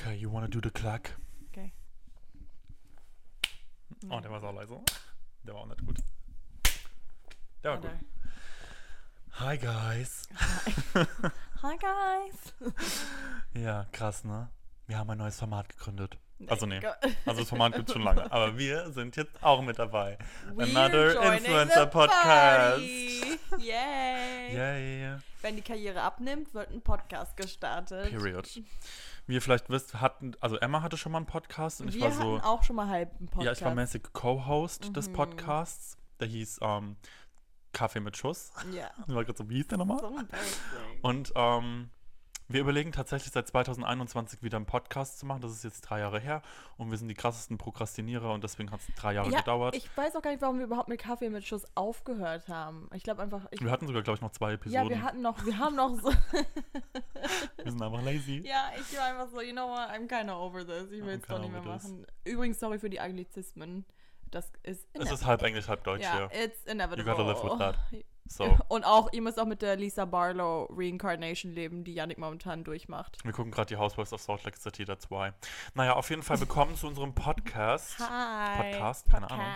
Okay, you wanna do the clack? Okay. Oh, der war sau leise. Der war auch nicht gut. Der war gut. Hi, guys. Hi guys. Ja, krass, ne? Wir haben ein neues Format gegründet. Also nee, also das Format gibt schon lange. Aber wir sind jetzt auch mit dabei. We're Another Influencer the Podcast. party. Yay. Yay. Wenn die Karriere abnimmt, wird ein Podcast gestartet. Period. Wie ihr vielleicht wisst, hatten, also Emma hatte schon mal einen Podcast und ich Wir war so. auch schon mal halb einen Podcast. Ja, ich war mäßig Co-Host des Mhm. Podcasts. Der hieß ähm, Kaffee mit Schuss. Ja. Ich war gerade so, wie hieß der nochmal? So. Und ähm, wir überlegen tatsächlich seit 2021 wieder einen Podcast zu machen. Das ist jetzt drei Jahre her. Und wir sind die krassesten Prokrastinierer und deswegen hat es drei Jahre ja, gedauert. ich weiß auch gar nicht, warum wir überhaupt mit Kaffee mit Schuss aufgehört haben. Ich glaube einfach, ich, wir hatten sogar, glaube ich, noch zwei Episoden. ja, wir hatten noch, wir haben noch so, Wir sind einfach lazy. ja, ich war einfach so, you know what, I'm kinda over this. Ich will es doch nicht mehr over this. machen. Übrigens, sorry für die Anglizismen. Das ist Es ist halb Englisch, halb Deutsch ja, hier. it's inevitable. You gotta live with that. So, Und auch, ihr müsst auch mit der Lisa Barlow Reincarnation leben, die Yannick momentan durchmacht. wir gucken gerade die Housewives of Salt Lake City, that's why. Naja, auf jeden Fall willkommen zu unserem Podcast. Hi. Podcast? Keine Ahnung.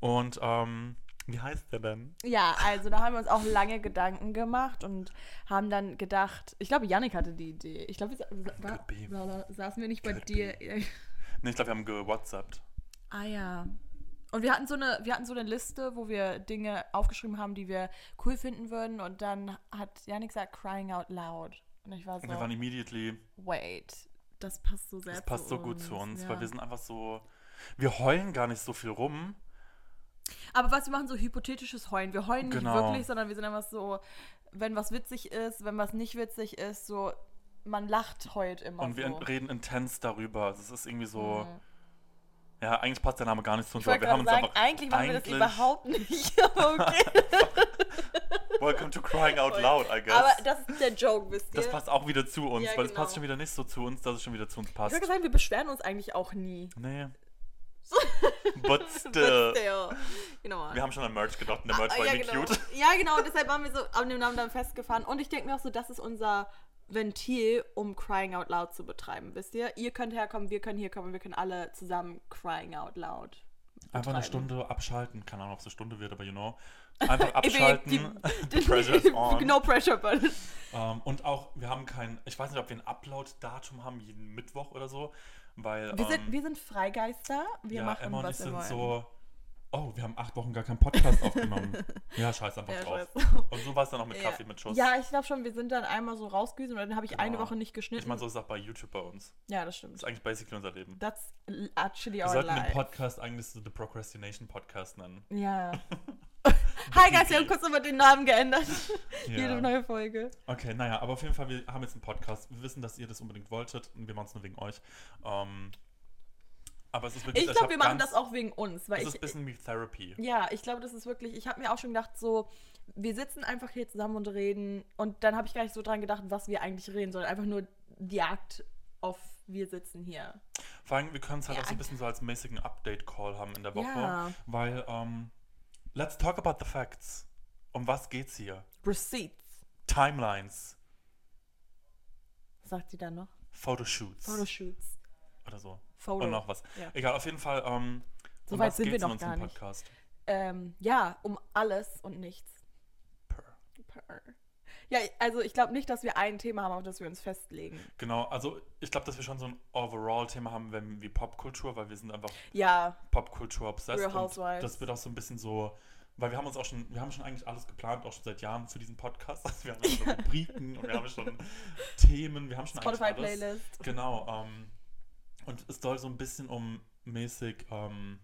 Und, ähm, wie heißt der denn? Ja, also da haben wir uns auch lange Gedanken gemacht und haben dann gedacht, ich glaube, Yannick hatte die Idee. Ich glaube, wir sa saßen wir nicht bei Could dir. Ne, ich glaube, wir haben gewhatsappt. ah ja. Und wir hatten so eine, wir hatten so eine Liste, wo wir Dinge aufgeschrieben haben, die wir cool finden würden. Und dann hat Yannick gesagt, crying out loud. Und ich war so, Und wir waren immediately wait, das passt so sehr Das passt so gut zu uns, ja. weil wir sind einfach so. Wir heulen gar nicht so viel rum. Aber was wir machen, so hypothetisches Heulen. Wir heulen nicht Genau. wirklich, sondern wir sind einfach so, wenn was witzig ist, wenn was nicht witzig ist, so, man lacht heult immer Und wir so. reden intens darüber. Das ist irgendwie so. Mhm. Ja, eigentlich passt der Name gar nicht zu uns, Ich wir haben uns sagen, einfach. eigentlich machen wir das überhaupt nicht, okay. Welcome to Crying Out Loud, I guess. aber das ist der Joke, wisst ihr? das passt auch wieder zu uns, Ja, weil es genau. passt schon wieder nicht so zu uns, dass es schon wieder zu uns ich passt. würde sagen, wir beschweren uns eigentlich auch nie. Nee. But still. But still. Genau. Wir haben schon an Merch gedacht und der Merch Ah, war ja, irgendwie genau. cute. Ja, genau, deshalb waren wir so an dem Namen dann festgefahren. Und ich denke mir auch so, das ist unser Ventil, um Crying Out Loud zu betreiben, wisst ihr? Ihr könnt herkommen, wir können hier kommen, wir können alle zusammen Crying Out Loud. Einfach eine betreiben. Stunde abschalten. Keine Ahnung, ob es eine Stunde wird, aber you know. Einfach Ich abschalten. die- The pressure is on. no pressure, but. Ähm, und auch, wir haben kein, ich weiß nicht, ob wir ein Upload-Datum haben, jeden Mittwoch oder so, weil Wir ähm, sind, wir sind Freigeister, wir ja, machen Emma und ich was wir sind wollen. so, oh, wir haben acht Wochen gar keinen Podcast aufgenommen. Ja, scheiß einfach Ja, drauf. scheiß. Und so war es dann auch mit Ja. Kaffee mit Schuss. Ja, ich glaube schon, wir sind dann einmal so rausgewesen und dann habe ich eine Genau. Woche nicht geschnitten. Ich meine, so ist es auch bei YouTube bei uns. ja, das Das stimmt. ist eigentlich basically unser Leben. That's actually Wir our sollten den life. Podcast eigentlich so The Procrastination Podcast nennen. Ja. Hi guys, wir haben kurz nochmal den Namen geändert. Ja. Jede neue Folge. Okay, naja, aber auf jeden Fall, wir haben jetzt einen Podcast. Wir wissen, dass ihr das unbedingt wolltet und wir machen es nur wegen euch. Ähm, aber es ist wirklich. Ich glaube, wir machen ganz- das auch wegen uns, weil Es ist ich, ein bisschen wie Therapy. ja, ich glaube, das ist wirklich, ich habe mir auch schon gedacht, so, wir sitzen einfach hier zusammen und reden und dann habe ich gar nicht so dran gedacht, was wir eigentlich reden, sondern einfach nur die Akt auf wir sitzen hier. Vor allem, wir können es halt Ja. auch so ein bisschen so als mäßigen Update-Call haben in der Woche. Ja. Weil, ähm, let's talk about the facts. Um was geht's hier? Receipts, Timelines, was sagt sie dann noch? Photoshoots Photoshoots. oder so. Photo. Und noch was. Ja. Egal, auf jeden Fall, ähm, So um weit was sind wir noch gar nicht. Podcast? Ähm, ja, um alles und nichts. Purr. Purr. Ja, also ich glaube nicht, dass wir ein Thema haben, auf das wir uns festlegen. Genau, also ich glaube, dass wir schon so ein Overall-Thema haben, wenn, wie Popkultur, weil wir sind einfach Ja, Popkultur obsessed. Und das wird auch so ein bisschen so, weil wir haben uns auch schon, wir haben schon eigentlich alles geplant, auch schon seit Jahren für diesen Podcast. Also wir haben schon Rubriken und wir haben schon Themen, wir haben schon alles. Spotify-Playlist. Genau. Ähm, und es soll so ein bisschen um mäßig ähm,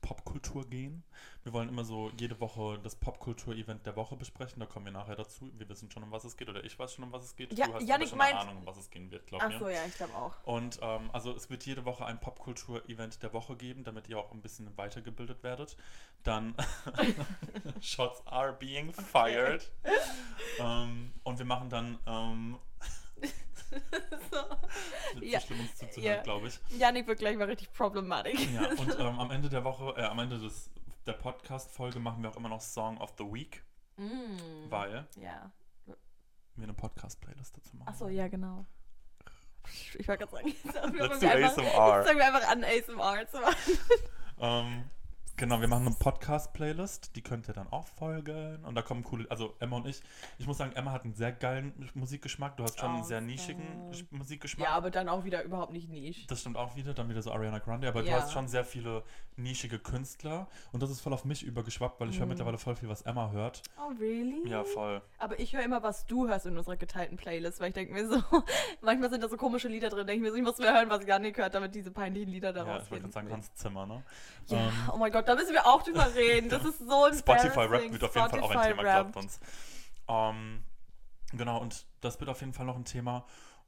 Popkultur gehen. Wir wollen immer so jede Woche das Popkultur-Event der Woche besprechen. Da kommen wir nachher dazu. Wir wissen schon, um was es geht. Oder ich weiß schon, um was es geht. Ja, du hast aber schon eine Ahnung, um was es gehen wird, glaub Ach mir. so, ja, ich glaube auch. Und ähm, also es wird jede Woche ein Popkultur-Event der Woche geben, damit ihr auch ein bisschen weitergebildet werdet. Dann Shots are being fired. ähm, und wir machen dann Ja, so schlimm uns zuzuhören, ja. glaube ich. Janik wird gleich mal richtig problematisch. Ja, und ähm, am Ende der Woche, äh, am Ende des, der Podcast-Folge machen wir auch immer noch Song of the Week, Mm. weil Ja. wir eine Podcast-Playlist dazu machen. Achso, ja, genau. Ich wollte gerade sagen, fangen do wir einfach, jetzt fangen wir einfach an, ASMR zu machen. Ähm, genau, wir machen eine Podcast-Playlist, die könnt ihr dann auch folgen. Und da kommen coole, also Emma und ich. Ich muss sagen, Emma hat einen sehr geilen Musikgeschmack. Du hast schon einen Oh, sehr nischigen. Sch- Musikgeschmack. Ja, aber dann auch wieder überhaupt nicht niche. Das stimmt auch wieder, dann wieder so Ariana Grande, aber du Ja. hast schon sehr viele nischige Künstler und das ist voll auf mich übergeschwappt, weil ich höre Mhm. mittlerweile voll viel, was Emma hört. Oh, really? Ja, voll. Aber ich höre immer, was du hörst in unserer geteilten Playlist, weil ich denke mir so, manchmal sind da so komische Lieder drin, denke ich mir so, ich muss mehr hören, was Janik hört, damit diese peinlichen Lieder da Ja, ich wollte gerade sagen, Hans Zimmer, ne? Ja, Ähm, oh mein Gott, da müssen wir auch drüber reden. Das ist so Spotify Rap embarrassing. wird auf jeden Fall auch ein Thema, glaubt uns. Ähm, genau, und das wird auf jeden Fall noch ein Thema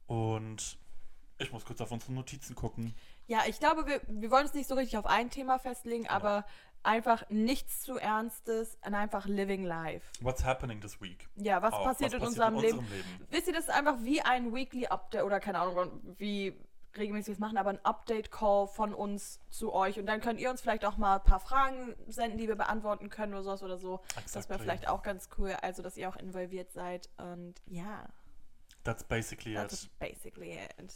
und ich muss kurz auf unsere Notizen gucken. Ja, ich glaube, wir, wir wollen uns nicht so richtig auf ein Thema festlegen, Genau. aber einfach nichts zu Ernstes und einfach living life. What's happening this week? Ja, was Auch, passiert was in passiert unserem in Leben? unserem Leben? Wisst ihr, das ist einfach wie ein Weekly Update oder keine Ahnung, wie regelmäßig wir es machen, aber ein Update-Call von uns zu euch. Und dann könnt ihr uns vielleicht auch mal ein paar Fragen senden, die wir beantworten können oder sowas oder so. Das wäre Exactly. vielleicht auch ganz cool, also dass ihr auch involviert seid. Und ja, That's basically that's it. basically it.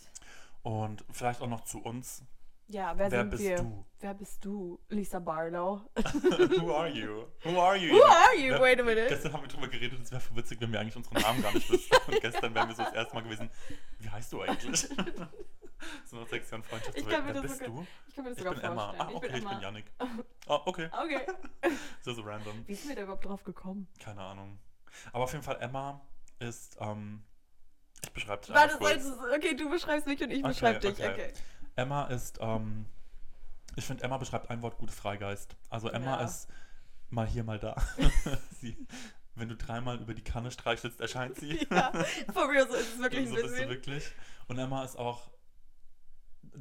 Und vielleicht auch noch zu uns. Ja, wer, Wer sind bist wir? du? Wer bist du? Lisa Barlow. Who are you? Who are you? Who are you? Wait a minute. Gestern haben wir drüber geredet, es wäre witzig, wenn wir eigentlich unseren Namen gar nicht wissen. Und gestern wären wir so das erste Mal gewesen. Wie heißt du eigentlich? so eine Sektion Freundschaft. Ich kann mir das bist sogar- du? Ich kann mir das Ich sogar bin Emma. vorstellen. Ah, okay, ich bin, Emma. Yannick. Ah, okay. Okay. So, so random. Wie sind wir da überhaupt drauf gekommen? Keine Ahnung. Aber auf jeden Fall, Emma ist, ähm, ich beschreibe dich Warte, kurz. okay, du beschreibst mich und ich Okay, beschreibe dich. okay. Okay. Emma ist, ähm, ich finde, Emma beschreibt ein Wort gut Freigeist. Also Emma Ja. ist mal hier, mal da. sie, wenn du dreimal über die Kanne streichelst, erscheint sie. Ja, for real, so ist es wirklich so ein bist du bisschen. wirklich. Und Emma ist auch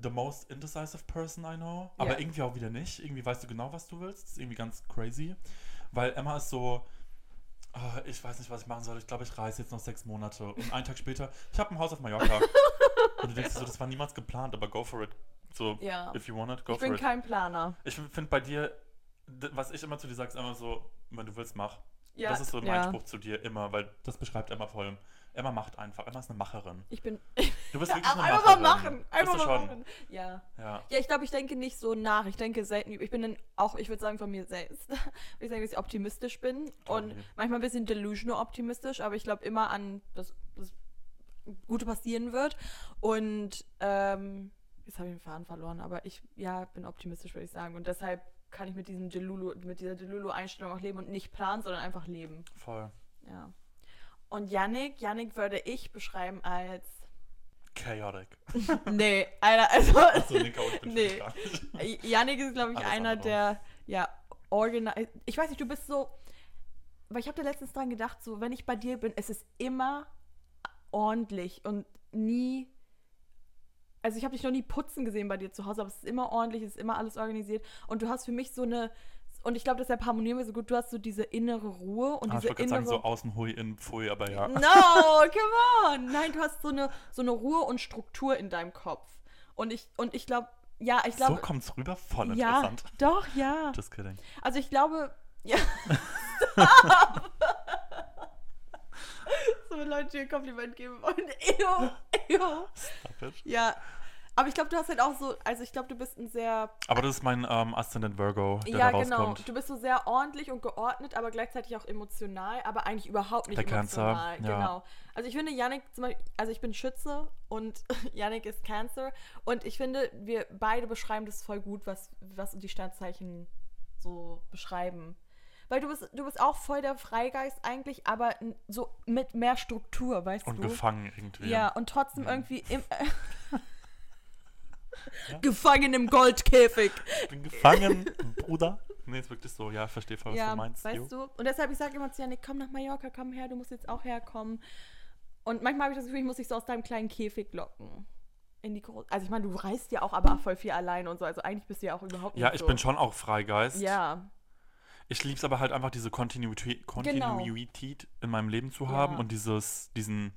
the most indecisive person I know. Aber Ja. irgendwie auch wieder nicht. Irgendwie weißt du genau, was du willst. Das ist irgendwie ganz crazy. Weil Emma ist so, ah, ich weiß nicht, was ich machen soll. Ich glaube, ich reise jetzt noch sechs Monate. Und einen Tag später, ich habe ein Haus auf Mallorca. Und du denkst dir so, das war niemals geplant, aber go for it. So, Ja. if you want it, go Ich for bin it. kein Planer. Ich finde bei dir, was ich immer zu dir sage, ist immer so, wenn du willst, mach. Ja, das ist so mein ja. Spruch zu dir immer, weil das beschreibt Emma voll. Emma macht einfach. Emma ist eine Macherin. Ich bin. Du bist wirklich Einfach eine mal Macherin. machen. Bist Einfach du mal machen. Ja. Ja. Ja, ich glaube, ich denke nicht so nach. Ich denke selten. Ich bin dann auch, ich würde sagen, von mir selbst. Ich sage, dass ich optimistisch bin. Und manchmal ein bisschen delusional optimistisch, aber ich glaube immer an, dass das Gute passieren wird. Und ähm, jetzt habe ich den Faden verloren, aber ich ja, bin optimistisch, würde ich sagen. Und deshalb kann ich mit diesem Delulu, mit dieser Delulu-Einstellung auch leben und nicht planen, sondern einfach leben. Voll. Ja. Und Yannick, Yannick würde ich beschreiben als. Chaotic. nee, einer, also. Achso, nee, chaotisch bin Nee. ich gar nicht. Yannick ist, glaube ich, Alles einer, andere. der, ja, organisiert. Ich weiß nicht, du bist so. Weil ich habe da letztens dran gedacht, so, wenn ich bei dir bin, es ist immer ordentlich und nie. Also, ich habe dich noch nie putzen gesehen bei dir zu Hause, aber es ist immer ordentlich, es ist immer alles organisiert. Und du hast für mich so eine. Und ich glaube, deshalb harmonieren wir so gut. Du hast so diese innere Ruhe und Ah, ich diese wollte gerade innere. sagen, so außen hui, innen pfui, aber ja. No, come on. Nein, du hast so eine, so eine Ruhe und Struktur in deinem Kopf. Und ich, und ich glaube, ja, ich so glaube. kommt's rüber, voll ja, interessant. doch, ja. Just kidding. Also ich glaube, ja. so wenn Leute dir ein Kompliment geben wollen. Ew, ew. Stop it. Ja. Aber ich glaube, du hast halt auch so, also ich glaube, du bist ein sehr, Aber das ist mein ähm, Ascendant Virgo, der ja da genau, rauskommt. du bist so sehr ordentlich und geordnet, aber gleichzeitig auch emotional, aber eigentlich überhaupt nicht Der Cancer, emotional. ja. Genau. Also ich finde, Yannick, zum Beispiel, also ich bin Schütze und Yannick ist Cancer und ich finde, wir beide beschreiben das voll gut, was, was die Sternzeichen so beschreiben. Weil du bist, du bist auch voll der Freigeist eigentlich, aber so mit mehr Struktur, weißt Und du? gefangen irgendwie. Ja, und trotzdem Mhm. irgendwie im, Ja. gefangen im Goldkäfig. Ich bin gefangen, Bruder. Nee, ist wirklich so. Ja, ich verstehe voll, was ja, du meinst. weißt jo. du? Und deshalb, ich sage immer zu Janik, komm nach Mallorca, komm her, du musst jetzt auch herkommen. Und manchmal habe ich das Gefühl, ich muss dich so aus deinem kleinen Käfig locken. In die Gro also ich meine, du reist ja auch aber voll viel allein und so, also eigentlich bist du ja auch überhaupt nicht Ja, ich so. bin schon auch Freigeist. Ja, Ich liebe es aber halt einfach, diese Kontinuität, Kontinuität in meinem Leben zu haben Genau. Ja. und dieses, diesen.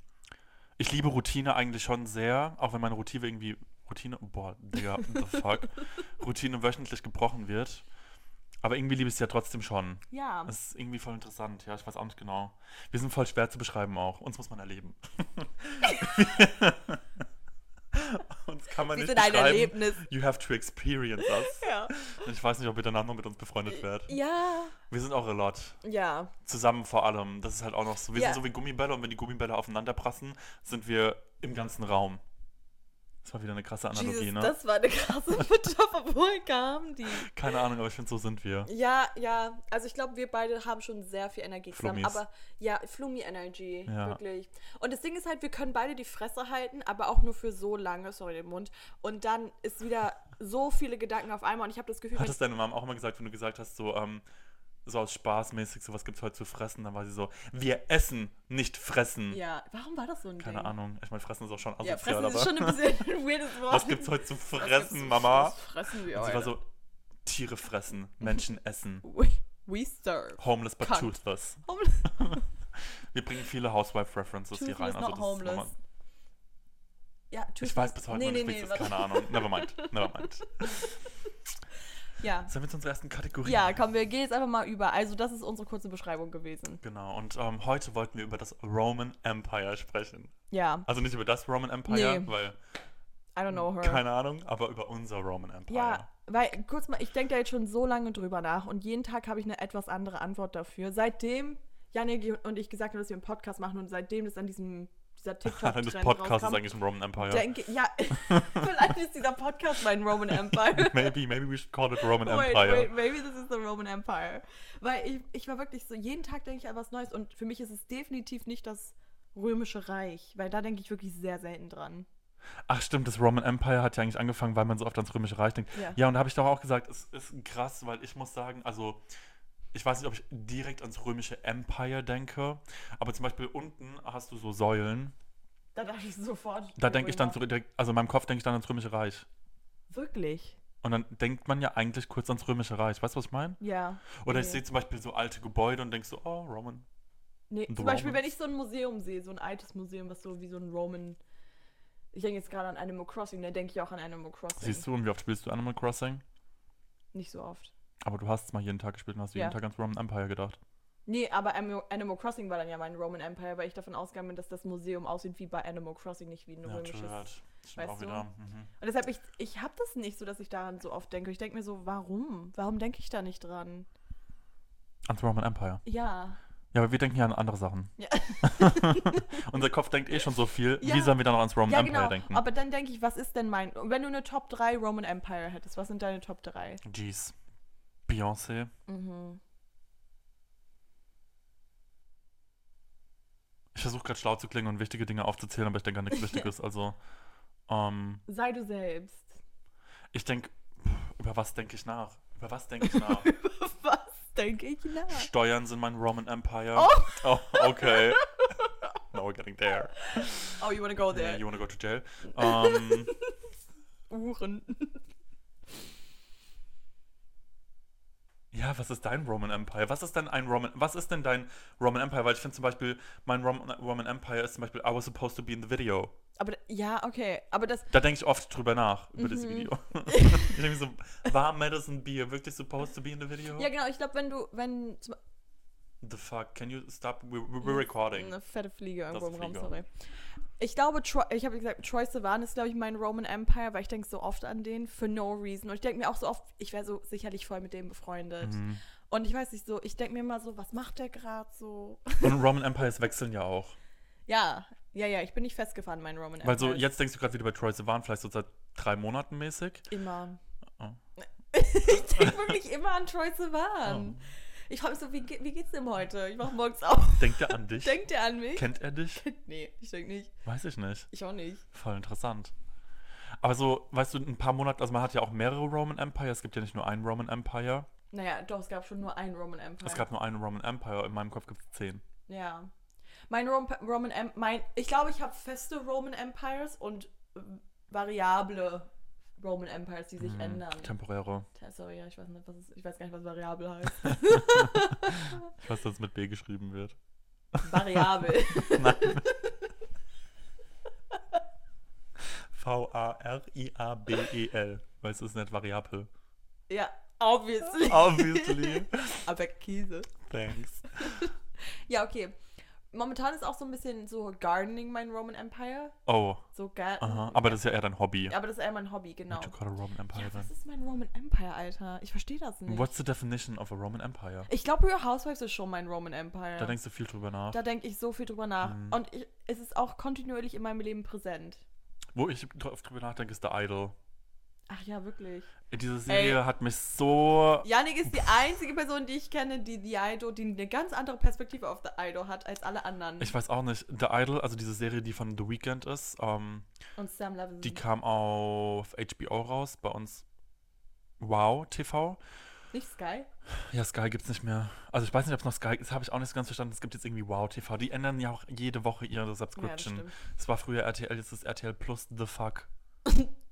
Ich liebe Routine eigentlich schon sehr, auch wenn meine Routine irgendwie. Routine, boah, Digga, what the fuck. Routine wöchentlich gebrochen wird. Aber irgendwie liebe ich es ja trotzdem schon. ja. Das ist irgendwie voll interessant, ja, ich weiß auch nicht genau. Wir sind voll schwer zu beschreiben auch. Uns muss man erleben. Uns kann man Wir nicht sind ein beschreiben. Erlebnis. You have to experience us. Ja. Und ich weiß nicht, ob ihr danach noch mit uns befreundet werdet. Ja. Wir sind auch a lot. Ja. Zusammen vor allem. Das ist halt auch noch so. Wir Ja. sind so wie Gummibälle und wenn die Gummibälle aufeinander prassen, sind wir im ganzen Raum. Das war wieder eine krasse Analogie, Jesus, ne? das war eine krasse Metapher. Woher kam die? Keine Ahnung, aber ich finde, so sind wir. Ja, ja. Also ich glaube, wir beide haben schon sehr viel Energie zusammen. Aber ja, Flummi-Energy, Ja. wirklich. Und das Ding ist halt, wir können beide die Fresse halten, aber auch nur für so lange, sorry, den Mund. Und dann ist wieder so viele Gedanken auf einmal und ich habe das Gefühl, Hat wenn es deine Mom auch immer gesagt, wenn du gesagt hast, so, ähm, so aus Spaßmäßig, so was gibt's heute zu fressen, dann war sie so, wir essen, nicht fressen. ja, warum war das so ein Keine Ding? Ahnung. Ich meine, fressen ist auch schon Ja, asozial, fressen aber ist schon ein bisschen ein weirdes Wort. was gibt's heute zu Was fressen, zu- Mama? Was fressen wir Und sie war so, Tiere fressen, Menschen essen. We, we serve. Homeless but Cunt. toothless. Homeless. Wir bringen viele Housewife-References hier rein. Also das ist homeless. nochmal- Ja, ich toothless. weiß bis heute nee, noch nee, nicht, nee, warte. keine Ahnung. Never mind. Ja. Sollen wir zu unserer ersten Kategorie? Ja, komm, wir gehen jetzt einfach mal über. Also, das ist unsere kurze Beschreibung gewesen. Genau, und ähm, heute wollten wir über das Roman Empire sprechen. Ja, Also nicht über das Roman Empire, Nee. weil, I don't know her. keine Ahnung, aber über unser Roman Empire. Ja, weil, kurz mal, ich denke da jetzt schon so lange drüber nach und jeden Tag habe ich eine etwas andere Antwort dafür. Seitdem Janik und ich gesagt haben, dass wir einen Podcast machen und seitdem das an diesem, dieser TikTok-Trend das Podcast ist eigentlich ein Roman Empire. denke, ja, vielleicht ist dieser Podcast mein Roman Empire. maybe, maybe we should call it Roman Wait, Empire. wait, maybe this is the Roman Empire. Weil ich, ich war wirklich so, jeden Tag denke ich an was Neues und für mich ist es definitiv nicht das Römische Reich, weil da denke ich wirklich sehr selten dran. Ach stimmt, das Roman Empire hat ja eigentlich angefangen, weil man so oft ans Römische Reich denkt. Ja. Ja, und da habe ich doch auch gesagt, es ist krass, weil ich muss sagen, also ich weiß nicht, ob ich direkt ans Römische Empire denke, aber zum Beispiel unten hast du so Säulen. Da dachte ich sofort. Da denke ich dann Römer. zurück, also in meinem Kopf denke ich dann ans Römische Reich. Wirklich? Und dann denkt man ja eigentlich kurz ans Römische Reich. Weißt du, was ich meine? Ja. Oder ich Nee. sehe zum Beispiel so alte Gebäude und denke so, oh, Roman. Nee, The zum Beispiel, Romans. wenn ich so ein Museum sehe, so ein altes Museum, was so wie so ein Roman. Ich denke jetzt gerade an Animal Crossing, da denke ich auch an Animal Crossing. Siehst du, und wie oft spielst du Animal Crossing? Nicht so oft. Aber du hast es mal jeden Tag gespielt und hast Ja. jeden Tag ans Roman Empire gedacht. Nee, aber Animal Crossing war dann ja mein Roman Empire, weil ich davon ausgegangen bin, dass das Museum aussieht wie bei Animal Crossing, nicht wie ein Ja, römisches. halt. Weißt auch du? wieder. Mhm. Und deshalb, ich, ich habe das nicht so, dass ich daran so oft denke. Ich denke mir so, warum? Warum denke ich da nicht dran? Ans Roman Empire. Ja. Ja, aber wir denken ja an andere Sachen. Ja. Unser Kopf denkt eh schon so viel. Ja. Wie sollen wir dann noch ans Roman Ja, Empire genau. denken? Aber dann denke ich, was ist denn mein. Wenn du eine Top 3 Roman Empire hättest, was sind deine Top 3? Jeez. Beyoncé. Mhm. Ich versuche gerade schlau zu klingen und wichtige Dinge aufzuzählen, aber ich denke an nichts Wichtiges. Also, ähm, Sei du selbst. ich denke, über was denke ich nach? Über was denke ich nach? was denke ich nach? Steuern sind mein Roman Empire. Oh. Oh, okay. Now we're getting there. Oh, you wanna go Yeah, there? you wanna go to jail? Ähm, Uhren. Ja, was ist dein Roman Empire? Was ist denn ein Roman, was ist denn dein Roman Empire? Weil ich finde zum Beispiel, mein Roman, Roman Empire ist zum Beispiel, I was supposed to be in the video. Aber ja, okay. Aber das. Da denke ich oft drüber nach, über das Mhm. Video. ich denke so, war Madison Beer wirklich supposed to be in the video? Ja, genau. Ich glaube, wenn du. Wenn. The fuck, can you stop? We're, we're recording. Eine fette Fliege irgendwo im Raum, sorry. Ich glaube, Troy, ich habe gesagt, Troy Sivan ist, glaube ich, mein Roman Empire, weil ich denke so oft an den, for no reason. Und ich denke mir auch so oft, ich wäre so sicherlich voll mit dem befreundet. Mhm. Und ich weiß nicht so, ich denke mir immer so, was macht der gerade so? Und Roman Empires wechseln ja auch. Ja, ja, ja, ich bin nicht festgefahren, mein Roman Empire. Weil so, jetzt denkst du gerade wieder bei Troy Sivan, vielleicht so seit drei Monaten mäßig. Immer. Oh. ich denke wirklich immer an Troy Sivan. Oh. Ich frage mich so, wie, ge- wie geht's dem heute? Ich wache morgens auf. Denkt er an dich? Denkt er an mich? Kennt er dich? nee, ich denke nicht. Weiß ich nicht. Ich auch nicht. Voll interessant. Aber so, weißt du, ein paar Monate, also man hat ja auch mehrere Roman Empire. Es gibt ja nicht nur ein Roman Empire. Naja, doch, es gab schon nur ein Roman Empire. Es gab nur einen Roman Empire. In meinem Kopf gibt es zehn. Ja. Mein Rom Roman Em mein ich glaube, ich habe feste Roman Empires und variable Roman Empires, die sich Hm, ändern. Temporäre. Sorry, ja, ich weiß nicht, was ist, ich weiß gar nicht, was variabel heißt. Ich weiß, dass es mit B geschrieben wird. variabel. Nein. V-A-R-I-A-B-E-L. Weil es ist nicht variabel. ja, obviously. Obviously. Aber Käse. Thanks. Ja, okay. Momentan ist auch so ein bisschen so Gardening mein Roman Empire. Oh, So aha. Aber das ist ja eher dein Hobby. Aber das ist eher mein Hobby, genau. What you call a Roman Empire Ja, was ist mein Roman Empire, Alter? Ich verstehe das nicht. What's the definition of a Roman Empire? Ich glaube, Real Housewives ist schon mein Roman Empire. Da denkst du viel drüber nach. Da denke ich so viel drüber nach. Mhm. Und ich, es ist auch kontinuierlich in meinem Leben präsent. Wo ich drauf drüber nachdenke, ist The Idol. Ach ja, wirklich. Diese Serie hat mich so. Janik ist die einzige Person, die ich kenne, die The Idol, die eine ganz andere Perspektive auf The Idol hat als alle anderen. Ich weiß auch nicht. The Idol, also diese Serie, die von The Weeknd ist, ähm, Und Sam Levinson. die kam auf HBO raus, bei uns Wow TV. Nicht Sky? Ja, Sky gibt's nicht mehr. Also ich weiß nicht, ob es noch Sky ist, habe ich auch nicht ganz verstanden. Es gibt jetzt irgendwie Wow TV. Die ändern ja auch jede Woche ihre Ja, das Subscription. stimmt. es war früher RTL, jetzt ist RTL Plus The Fuck.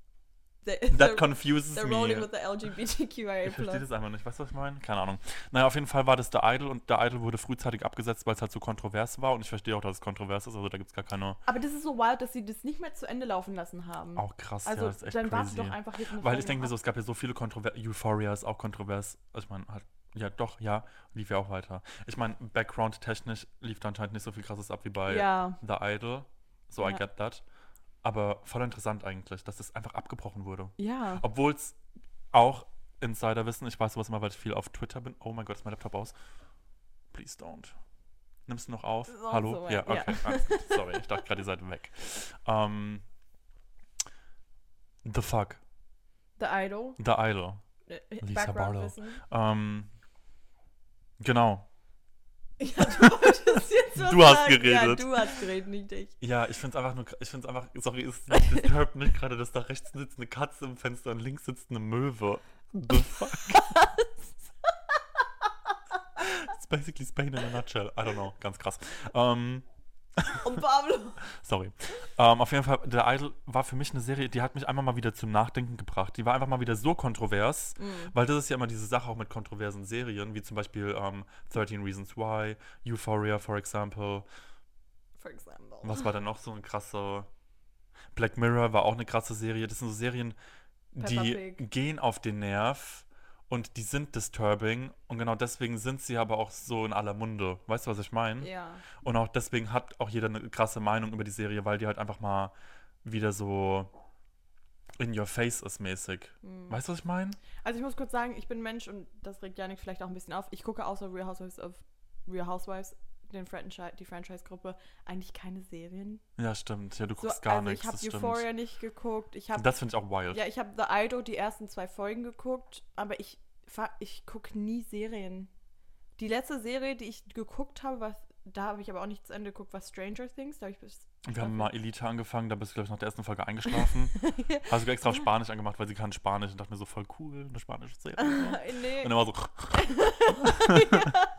That confuses the rolling me. with the LGBTQIA+. Ich verstehe das einfach nicht. Weißt du, was ich meine? Keine Ahnung. Naja, auf jeden Fall war das The Idol und The Idol wurde frühzeitig abgesetzt, weil es halt so kontrovers war. Und ich verstehe auch, dass es kontrovers ist. Also da gibt es gar keine. Aber das ist so wild, dass sie das nicht mehr zu Ende laufen lassen haben. Auch krass, also ja, das ist echt dann crazy. doch einfach Weil Folge ich denke mir so, es gab ja so viele kontrovers. Euphoria ist auch kontrovers. Also ich meine, halt, ja, doch, ja, lief ja auch weiter. Ich meine, Background-technisch lief da anscheinend nicht so viel krasses ab wie bei Ja. The Idol. So, I Ja. get that. Aber voll interessant eigentlich, dass das einfach abgebrochen wurde. Ja. Obwohl es auch Insider wissen, ich weiß sowas immer, weil ich viel auf Twitter bin. Oh mein Gott, ist mein Laptop aus? Please don't. Nimmst du noch auf? Auch Hallo? so ja, ja. okay. Gut. Sorry, ich dachte gerade, ihr seid weg. Ähm, the fuck. The Idol. The Idol. Äh, Lisa Barlow. Ähm, genau. Ja, du wolltest jetzt was Du hast sagen. Ja, geredet. du hast geredet, nicht ich. Ja, ich finde es einfach nur, ich finde es einfach, sorry, es disturbed mich gerade, dass da rechts sitzt eine Katze im Fenster und links sitzt eine Möwe. The fuck? It's basically Spain in a nutshell. I don't know, ganz krass. Ähm, Und Pablo. sorry. Ähm, auf jeden Fall, The Idol war für mich eine Serie, die hat mich einmal mal wieder zum Nachdenken gebracht. Die war einfach mal wieder so kontrovers, Mhm. weil das ist ja immer diese Sache auch mit kontroversen Serien, wie zum Beispiel ähm, 13 Reasons Why, Euphoria, for example. For example. Was war denn noch so eine krasse. Black Mirror war auch eine krasse Serie. Das sind so Serien, Peppa die Pig. gehen auf den Nerv und die sind disturbing. Und genau deswegen sind sie aber auch so in aller Munde. Weißt du, was ich meine? Ja. Und auch deswegen hat auch jeder eine krasse Meinung über die Serie, weil die halt einfach mal wieder so in your face ist mäßig. Hm. Weißt du, was ich meine? Also ich muss kurz sagen, ich bin Mensch und das regt Janik vielleicht auch ein bisschen auf. Ich gucke außer Real Housewives of Real Housewives, den Franchise, die Franchise-Gruppe, eigentlich keine Serien. Ja, stimmt. Ja, du So, guckst gar also nichts. ich habe das stimmt. Euphoria nicht geguckt. Ich habe Das finde ich auch wild. ja, ich habe The Idol die ersten zwei Folgen geguckt, aber ich ich gucke nie Serien. Die letzte Serie, die ich geguckt habe, was da habe ich aber auch nicht zu Ende geguckt, war Stranger Things. Da habe ich bis Wir haben mal Elite angefangen, da bist du, glaube ich, nach der ersten Folge eingeschlafen. Hast sogar extra auf Spanisch angemacht, weil sie kann Spanisch und dachte mir so voll cool, eine spanische Serie. Und nee, dann war so.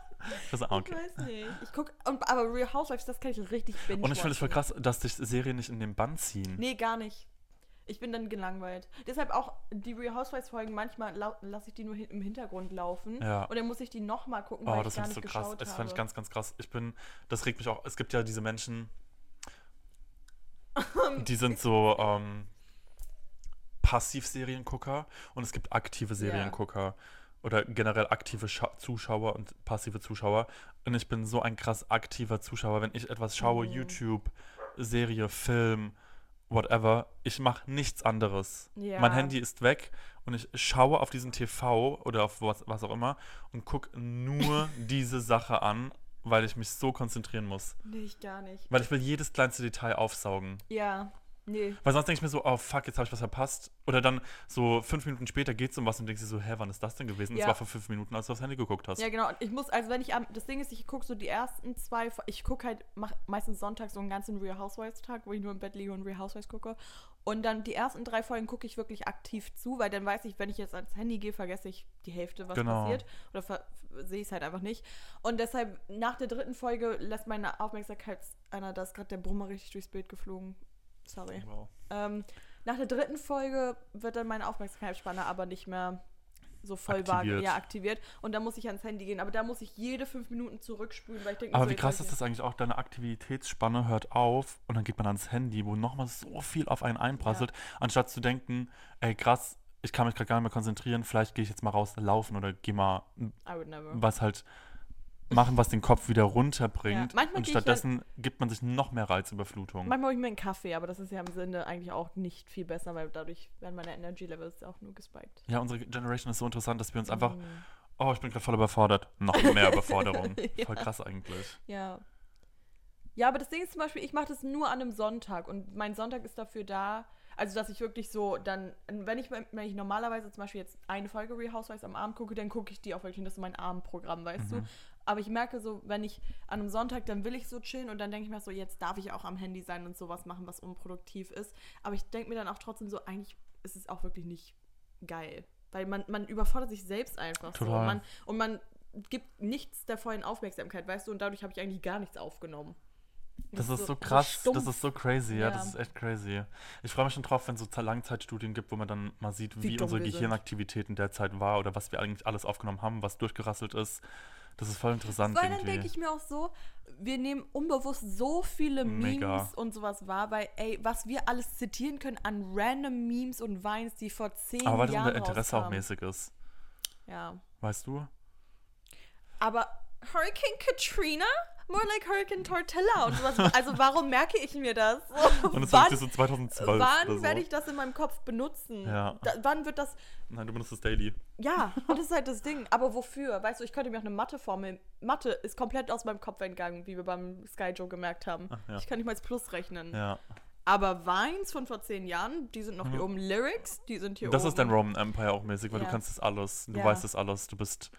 das auch ich okay. weiß nicht. Ich guck, und, aber Real Housewives, das kann ich richtig binge Und ich finde es voll krass, dass dich Serien nicht in den Bann ziehen. Nee, gar nicht. Ich bin dann gelangweilt. Deshalb auch die Real Housewives Folgen, manchmal lasse ich die nur hin im Hintergrund laufen. Ja. Und dann muss ich die nochmal gucken, Oh, weil das ich gar ich nicht so krass. geschaut Das fand ich ganz, ganz krass. Ich bin, das regt mich auch. Es gibt ja diese Menschen, die sind so ähm, Passiv-Seriengucker und es gibt aktive Seriengucker. Oder generell aktive Scha Zuschauer und passive Zuschauer. Und ich bin so ein krass aktiver Zuschauer. Wenn ich etwas schaue, Mhm. YouTube, Serie, Film, whatever, ich mache nichts anderes. Ja. Mein Handy ist weg und ich schaue auf diesen TV oder auf was, was auch immer und gucke nur diese Sache an, weil ich mich so konzentrieren muss. Nee, ich gar nicht. Weil ich will jedes kleinste Detail aufsaugen. Ja, nee. Weil sonst denke ich mir so, oh fuck, jetzt habe ich was verpasst. Oder dann so fünf Minuten später geht es um was und denkst dir so, hä, wann ist das denn gewesen? Ja. Das war vor fünf Minuten, als du aufs Handy geguckt hast. Ja, genau. Ich muss, also wenn ich am, das Ding ist, ich gucke so die ersten zwei, ich gucke halt mach meistens Sonntag so einen ganzen Real Housewives Tag, wo ich nur im Bett liege und Real Housewives gucke. Und dann die ersten drei Folgen gucke ich wirklich aktiv zu, weil dann weiß ich, wenn ich jetzt ans Handy gehe, vergesse ich die Hälfte, was Genau. passiert. Oder sehe ich es halt einfach nicht. Und deshalb, nach der dritten Folge lässt meine Aufmerksamkeit einer, da ist gerade der Brummer richtig durchs Bild geflogen. Sorry. Wow. Ähm, nach der dritten Folge wird dann meine Aufmerksamkeitsspanne aber nicht mehr so voll Aktiviert. Ja, aktiviert. Und dann muss ich ans Handy gehen. Aber da muss ich jede fünf Minuten zurückspulen, weil ich denke, Aber so, wie krass ist das eigentlich auch, deine Aktivitätsspanne hört auf und dann geht man ans Handy, wo nochmal so viel auf einen einprasselt, anstatt zu denken, ey krass, ich kann mich gerade gar nicht mehr konzentrieren, vielleicht gehe ich jetzt mal raus laufen oder gehe mal was halt machen, was den Kopf wieder runterbringt. Ja, und ja- stattdessen gibt man sich noch mehr Reizüberflutung. Manchmal hole ich mir einen Kaffee, aber das ist ja im Sinne eigentlich auch nicht viel besser, weil dadurch werden meine Energy Levels auch nur gespiked. Ja, unsere Generation ist so interessant, dass wir uns einfach, Mm, oh, ich bin gerade voll überfordert. Noch mehr Überforderung. Ja. Voll krass eigentlich. Ja. Ja, aber das Ding ist zum Beispiel, ich mache das nur an einem Sonntag und mein Sonntag ist dafür da, also dass ich wirklich so dann, wenn ich, wenn ich normalerweise zum Beispiel jetzt eine Folge Real Housewives am Abend gucke, dann gucke ich die auch wirklich, und das ist mein Abendprogramm, weißt Mhm. du. Aber ich merke so, wenn ich an einem Sonntag, dann will ich so chillen und dann denke ich mir so, jetzt darf ich auch am Handy sein und sowas machen, was unproduktiv ist. Aber ich denke mir dann auch trotzdem so, eigentlich ist es auch wirklich nicht geil. Weil man, man überfordert sich selbst einfach so. Total. Und man, und man gibt nichts der vollen Aufmerksamkeit, weißt du, und dadurch habe ich eigentlich gar nichts aufgenommen. Das ist so krass, das stumpf. ist so crazy, ja, Ja. das ist echt crazy. Ich freue mich schon drauf, wenn es so Ze- Langzeitstudien gibt, wo man dann mal sieht, Wie wie, unsere wir sind. Gehirnaktivität in der Zeit war oder was wir eigentlich alles aufgenommen haben, was durchgerasselt ist. Das ist voll interessant Weil dann denke ich mir auch so, wir nehmen unbewusst so viele Memes Mega. und sowas wahr, weil, ey, was wir alles zitieren können an random Memes und Vines, die vor zehn Aber weil das Jahren unser Interesse auch mäßig ist. Ja. Weißt du? Aber Hurricane Katrina? More like Hurricane Tortilla und sowas. Also warum merke ich mir das? Und es wann so 2012 wann so. werde ich das in meinem Kopf benutzen? Ja. Da, wann wird das Nein, du benutzt es daily. Ja, und das ist halt das Ding. Aber wofür? Weißt du, ich könnte mir auch eine Mathe-Formel. Mathe ist komplett aus meinem Kopf entgangen, wie wir beim Sky Joe gemerkt haben. Ach, ja. Ich kann nicht mal als Plus rechnen. Ja. Aber Vines von vor zehn Jahren, die sind noch hier oben. Lyrics, die sind hier Mhm. Das oben. ist dein Roman Empire auch mäßig, weil Ja. du kannst das alles. Du weißt das alles. Du bist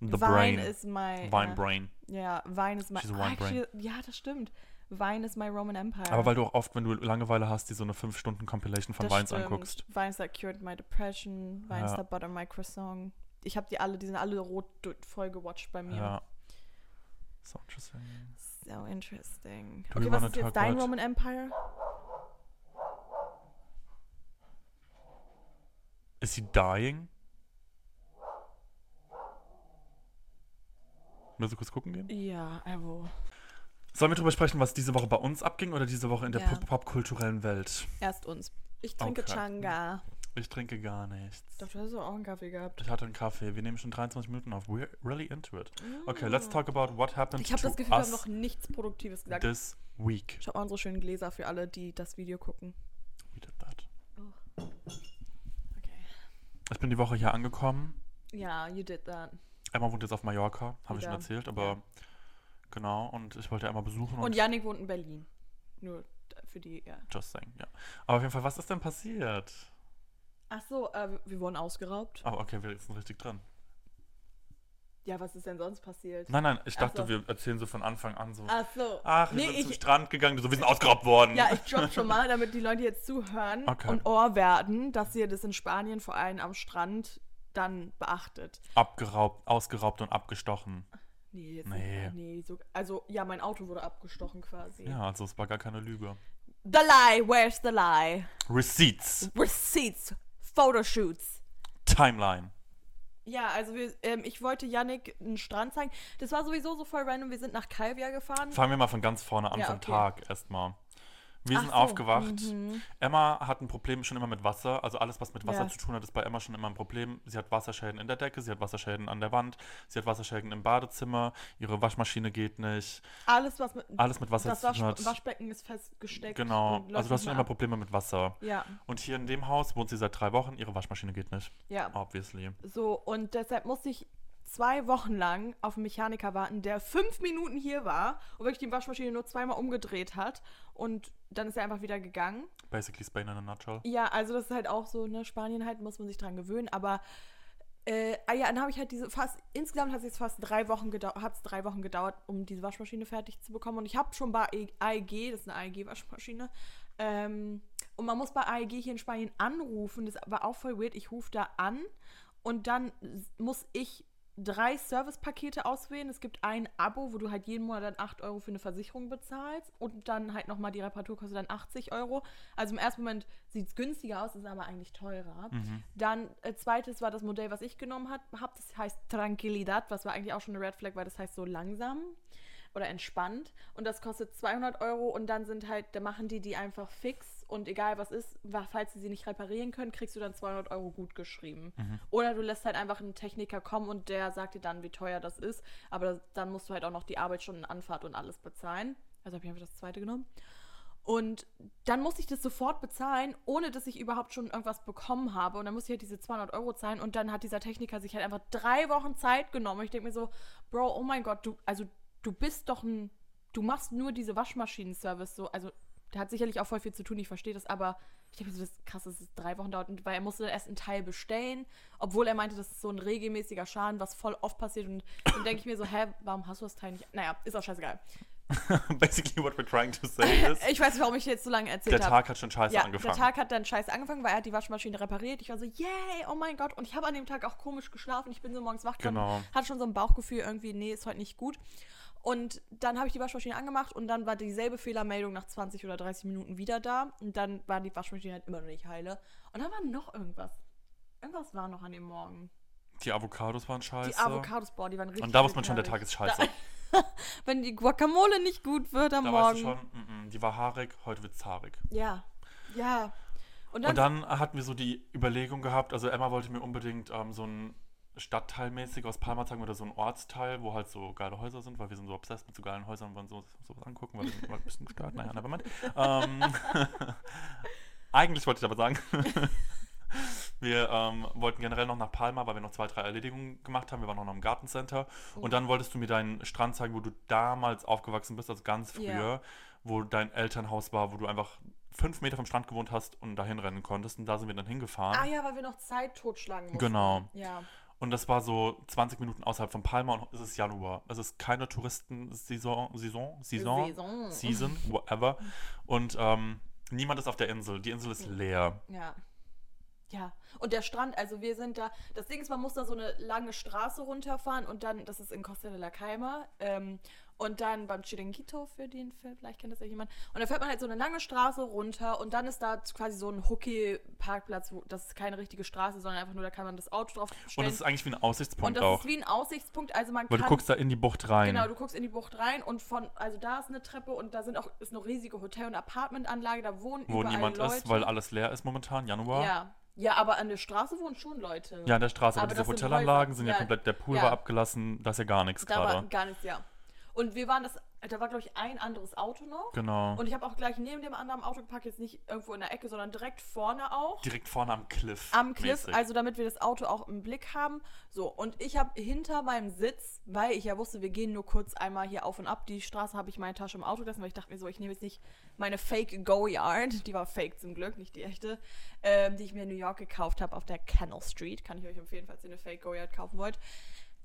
the Vine brain. ist mein. Vine äh, Brain. Ja, mein. She's a wine brain. Actually, ja, das stimmt. Vine ist my Roman Empire. Aber weil du auch oft, wenn du Langeweile hast, die so eine 5-Stunden-Compilation von Das Vines stimmt. anguckst. Vines that cured my depression. Vines Ja. that butter my croissant. Ich habe die alle, die sind alle rot voll gewatcht bei mir. Ja. So interesting. So interesting. Do okay, was ist jetzt dein Roman Empire? Is he dying? Willst du kurz gucken gehen? Ja, also Sollen wir drüber sprechen, was diese Woche bei uns abging oder diese Woche in der Ja. pop- popkulturellen Welt? erst uns. Ich trinke Okay. Changa. Ich trinke gar nichts. Doch, du hast auch einen Kaffee gehabt. Ich hatte einen Kaffee. Wir nehmen schon 23 Minuten auf. We're really into it. Okay, let's talk about what happened Ich habe das Gefühl, wir haben noch nichts Produktives gesagt. this week. Schau mal unsere schönen Gläser für alle, die das Video gucken. We did that. Okay. Ich bin die Woche hier angekommen. Ja, you did that. Emma wohnt jetzt auf Mallorca, habe ich schon erzählt, aber Ja. genau. Und ich wollte Emma besuchen und, Und Yannick wohnt in Berlin. Nur für die, ja. just saying, ja. Aber auf jeden Fall, was ist denn passiert? Ach so, äh, wir- wurden ausgeraubt. Aber okay, wir sind richtig dran. Ja, was ist denn sonst passiert? Nein, nein, ich Ach dachte, so. wir erzählen so von Anfang an so. Ach so. Ach, wir nee, sind zum ich, Strand gegangen, so, wir sind ausgeraubt worden. ja, ich drop schon mal, damit die Leute jetzt zuhören Okay. und Ohr werden, dass ihr das in Spanien vor allem am Strand dann beachtet. Abgeraubt, ausgeraubt und abgestochen. Nee, jetzt Nee. Nicht, nee so, also ja, mein Auto wurde abgestochen quasi. Ja, also es war gar keine Lüge. The lie, where's the lie? Receipts, Receipts, Photoshoots. Timeline. Ja, also wir, ähm, ich wollte Yannick einen Strand zeigen. Das war sowieso so voll random. Wir sind nach Calvia gefahren. Fangen wir mal von ganz vorne an, Ja, vom okay. Tag erstmal. Wir sind so, aufgewacht. mhm. Emma hat ein Problem schon immer mit Wasser. Also alles, was mit Wasser Ja. zu tun hat, ist bei Emma schon immer ein Problem. Sie hat Wasserschäden in der Decke, sie hat Wasserschäden an der Wand, sie hat Wasserschäden im Badezimmer, ihre Waschmaschine geht nicht. Alles, was mit. Alles mit Wasser das zu tun hat. Waschbecken ist festgesteckt. Genau. Also du hast schon immer ab. Probleme mit Wasser. Ja, Und hier in dem Haus wohnt sie seit drei Wochen, ihre Waschmaschine geht nicht. ja. Obviously. So, und deshalb musste ich zwei Wochen lang auf einen Mechaniker warten, der fünf Minuten hier war und wirklich die Waschmaschine nur zweimal umgedreht hat. Und dann ist er einfach wieder gegangen. Basically Spain in a nutshell. Ja, also das ist halt auch so, ne, Spanien halt, muss man sich dran gewöhnen, aber äh, ah ja, dann habe ich halt diese fast, insgesamt hat es jetzt fast drei Wochen gedauert, hat es drei Wochen gedauert, um diese Waschmaschine fertig zu bekommen. Und ich habe schon bei AEG, das ist eine AEG-Waschmaschine, ähm, und man muss bei AEG hier in Spanien anrufen, das aber auch voll weird, ich rufe da an und dann muss ich drei Servicepakete auswählen. Es gibt ein Abo, wo du halt jeden Monat dann 8 Euro für eine Versicherung bezahlst und dann halt nochmal die Reparatur kostet dann 80 Euro. Also im ersten Moment sieht es günstiger aus, ist aber eigentlich teurer. Mhm. Dann äh, zweites war das Modell, was ich genommen habe. Das heißt Tranquilidad, was war eigentlich auch schon eine Red Flag, weil das heißt so langsam oder entspannt. Und das kostet 200 Euro und dann sind halt, da machen die die einfach fix und egal was ist, falls sie sie nicht reparieren können, kriegst du dann 200 Euro gut geschrieben. Mhm. Oder du lässt halt einfach einen Techniker kommen und der sagt dir dann, wie teuer das ist. Aber das, dann musst du halt auch noch die Arbeitsstunden, Anfahrt und alles bezahlen. Also habe ich einfach das zweite genommen. Und dann musste ich das sofort bezahlen, ohne dass ich überhaupt schon irgendwas bekommen habe. Und dann musste ich halt diese 200 Euro zahlen. Und dann hat dieser Techniker sich halt einfach drei Wochen Zeit genommen. Und ich denke mir so, Bro, oh mein Gott, du, also du bist doch ein, du machst nur diese Waschmaschinen-Service so. Also der hat sicherlich auch voll viel zu tun, ich verstehe das, aber ich denke mir so, das ist krass, dass es drei Wochen dauert. Weil er musste dann erst einen Teil bestellen, obwohl er meinte, das ist so ein regelmäßiger Schaden, was voll oft passiert. Und dann denke ich mir so, hä, warum hast du das Teil nicht? Naja, ist auch scheißegal. Basically, what we're trying to say is, Ich weiß nicht, warum ich jetzt so lange der erzählt habe. Tag hat schon scheiße Ja, angefangen. der Tag hat dann scheiße angefangen, weil er hat die Waschmaschine repariert. Ich war so, yay, oh mein Gott. Und ich habe an dem Tag auch komisch geschlafen. Ich bin so morgens wach geworden, Genau. hatte schon so ein Bauchgefühl irgendwie, nee, ist heute nicht gut. Und dann habe ich die Waschmaschine angemacht und dann war dieselbe Fehlermeldung nach 20 oder 30 Minuten wieder da. Und dann war die Waschmaschine halt immer noch nicht heile. Und dann war noch irgendwas. Irgendwas war noch an dem Morgen. die Avocados waren scheiße. Die Avocados, boah, die waren richtig Und da wusste man schon, der Tag ist scheiße. Wenn die Guacamole nicht gut wird am Da Morgen. weißt du schon, mm, mm, die war haarig, heute wird's haarig. Ja, ja. Und dann, Und dann hatten wir so die Überlegung gehabt, also Emma wollte mir unbedingt ähm, so ein Stadtteilmäßig aus Palma zeigen oder so ein Ortsteil, wo halt so geile Häuser sind, weil wir sind so obsessed mit so geilen Häusern und wollen so, sowas angucken, weil wir sind immer ein bisschen gestört. Naja, nevermind. Ähm, eigentlich wollte ich aber sagen, wir ähm, wollten generell noch nach Palma, weil wir noch zwei, drei Erledigungen gemacht haben. Wir waren noch im Gartencenter. Oh. Und dann wolltest du mir deinen Strand zeigen, wo du damals aufgewachsen bist, also ganz früher, Ja. wo dein Elternhaus war, wo du einfach fünf Meter vom Strand gewohnt hast und dahin rennen konntest. Und da sind wir dann hingefahren. ah ja, weil wir noch Zeit totschlagen mussten. Genau. Ja. Und das war so 20 Minuten außerhalb von Palma und es ist Januar. Es ist keine Touristensaison, Saison, Saison, Saison. Season, whatever. Und ähm, niemand ist auf der Insel. Die Insel ist leer. Ja. Ja. Und der Strand, also wir sind da, das Ding ist, man muss da so eine lange Straße runterfahren und dann, das ist in Costa de la Calma, ähm, und dann beim Chiringuito, für den, für, vielleicht kennt das ja jemand, und da fährt man halt so eine lange Straße runter und dann ist da quasi so ein Hockey-Parkplatz, wo das ist keine richtige Straße, sondern einfach nur, da kann man das Auto drauf Und stellen. es ist eigentlich wie ein Und Aussichtspunkt das auch. ist wie ein Aussichtspunkt, also man Weil kann... du guckst da in die Bucht rein. Genau, du guckst in die Bucht rein und von, also da ist eine Treppe und da sind auch, ist eine riesige Hotel- und Apartmentanlage, da wohnen wo überall niemand Leute. ist, weil alles leer ist momentan, Januar. Ja. Ja, aber an der Straße wohnen schon Leute. Ja, an der Straße, aber, Aber diese das sind Hotelanlagen Häuser. sind ja, Ja, komplett, der Pool ja. war abgelassen, da ist ja gar nichts da war gerade. gar nichts, ja. Und wir waren das, da war glaube ich ein anderes Auto noch. Genau. Und ich habe auch gleich neben dem anderen Auto geparkt, jetzt nicht irgendwo in der Ecke, sondern direkt vorne auch. Direkt vorne am Cliff. Am Cliff, mäßig. also damit wir das Auto auch im Blick haben. So, und ich habe hinter meinem Sitz, weil ich ja wusste, wir gehen nur kurz einmal hier auf und ab, die Straße habe ich meine Tasche im Auto gelassen, weil ich dachte mir so, ich nehme jetzt nicht meine Fake Go-Yard, die war fake zum Glück, nicht die echte, ähm, die ich mir in New York gekauft habe auf der Canal Street. Kann ich euch empfehlen, falls ihr eine Fake Go-Yard kaufen wollt.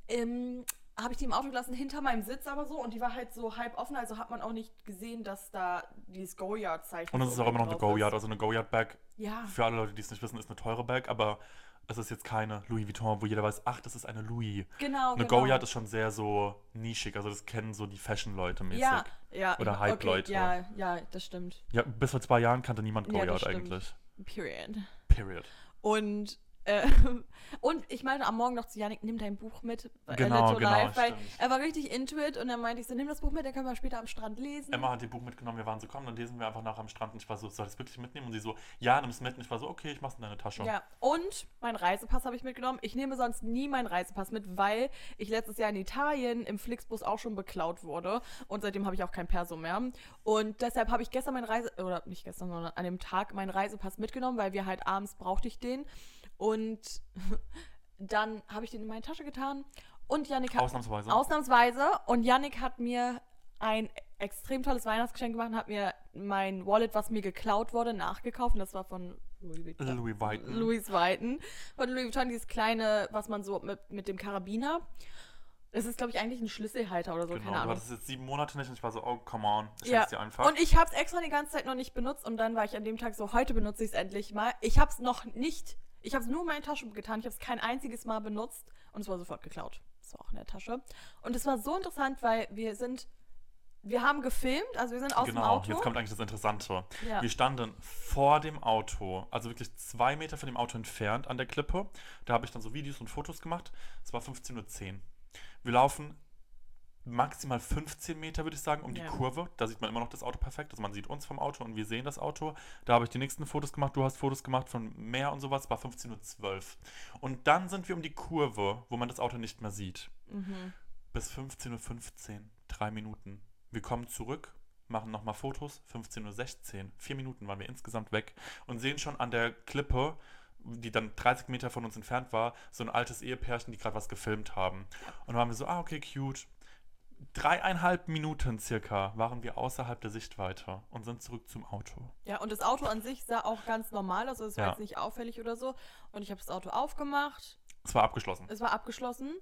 Ähm, habe ich die im Auto gelassen, hinter meinem Sitz aber so und die war halt so halb offen, also hat man auch nicht gesehen, dass da dieses Go-Yard-Zeichen Und es ist auch immer noch eine Go-Yard. Also eine Go-Yard-Bag, Ja. für alle Leute, die es nicht wissen, ist eine teure Bag, aber es ist jetzt keine Louis Vuitton, wo jeder weiß, ach, das ist eine Louis. Genau, Eine genau. Go-Yard ist schon sehr so nischig, also das kennen so die Fashion-Leute mäßig. Ja, ja. Oder Hype-Leute. ja, ja, das stimmt. Ja, bis vor zwei Jahren kannte niemand Ja, das Go-Yard stimmt. eigentlich. Period. Period. Und, und ich meinte am Morgen noch zu Janik, nimm dein Buch mit. Genau, genau, Life, weil er war richtig into it und dann meinte ich so, nimm das Buch mit, dann können wir später am Strand lesen. Emma hat ihr Buch mitgenommen, wir waren so, komm, dann lesen wir einfach nachher am Strand. Und ich war so, soll ich es wirklich mitnehmen? Und sie so, ja, nimm es mit. Und ich war so, okay, ich mach's in deine Tasche. Ja, und mein Reisepass habe ich mitgenommen. Ich nehme sonst nie meinen Reisepass mit, weil ich letztes Jahr in Italien im Flixbus auch schon beklaut wurde. Und seitdem habe ich auch kein Perso mehr. Und deshalb habe ich gestern meinen Reise, oder nicht gestern, sondern an dem Tag meinen Reisepass mitgenommen, weil wir halt abends brauchte ich den. Und dann habe ich den in meine Tasche getan. Und Yannick hat. Ausnahmsweise. Ausnahmsweise. Und Yannick hat mir ein extrem tolles Weihnachtsgeschenk gemacht und hat mir mein Wallet, was mir geklaut wurde, nachgekauft. Und das war von Louis Vuitton. Louis Vuitton. Louis Vuitton. Von Louis Vuitton, dieses kleine, was man so mit, mit dem Karabiner. Das ist, glaube ich, eigentlich ein Schlüsselhalter oder so, Genau, keine du Ahnung. hattest jetzt sieben Monate nicht und ich war so, oh, come on, ich Ja, dir einfach. und ich habe es extra die ganze Zeit noch nicht benutzt und dann war ich an dem Tag so, heute benutze ich es endlich mal. Ich habe es noch nicht, ich habe es nur in meine Tasche getan, ich habe es kein einziges Mal benutzt und es war sofort geklaut. Es war auch in der Tasche. Und es war so interessant, weil wir sind, wir haben gefilmt, also wir sind aus dem genau, Auto. jetzt kommt eigentlich das Interessante. Ja. Wir standen vor dem Auto, also wirklich zwei Meter von dem Auto entfernt an der Klippe. Da habe ich dann so Videos und Fotos gemacht. Es war 15.10 Uhr. Wir laufen maximal 15 Meter, würde ich sagen, um die Ja. Kurve. Da sieht man immer noch das Auto perfekt. Also man sieht uns vom Auto und wir sehen das Auto. Da habe ich die nächsten Fotos gemacht. Du hast Fotos gemacht von Meer und sowas. War 15.12 Uhr. Und dann sind wir um die Kurve, wo man das Auto nicht mehr sieht. Mhm. Bis 15.15 Uhr. Drei Minuten. Wir kommen zurück, machen nochmal Fotos. 15.16 Uhr. Vier Minuten waren wir insgesamt weg. Und sehen schon an der Klippe, die dann 30 Meter von uns entfernt war, so ein altes Ehepärchen, die gerade was gefilmt haben. Und dann waren wir so, ah, okay, cute. Dreieinhalb Minuten circa waren wir außerhalb der Sichtweite und sind zurück zum Auto. Ja, und das Auto an sich sah auch ganz normal aus, also es war Ja. jetzt nicht auffällig oder so. Und ich habe das Auto aufgemacht, Es war abgeschlossen. es war abgeschlossen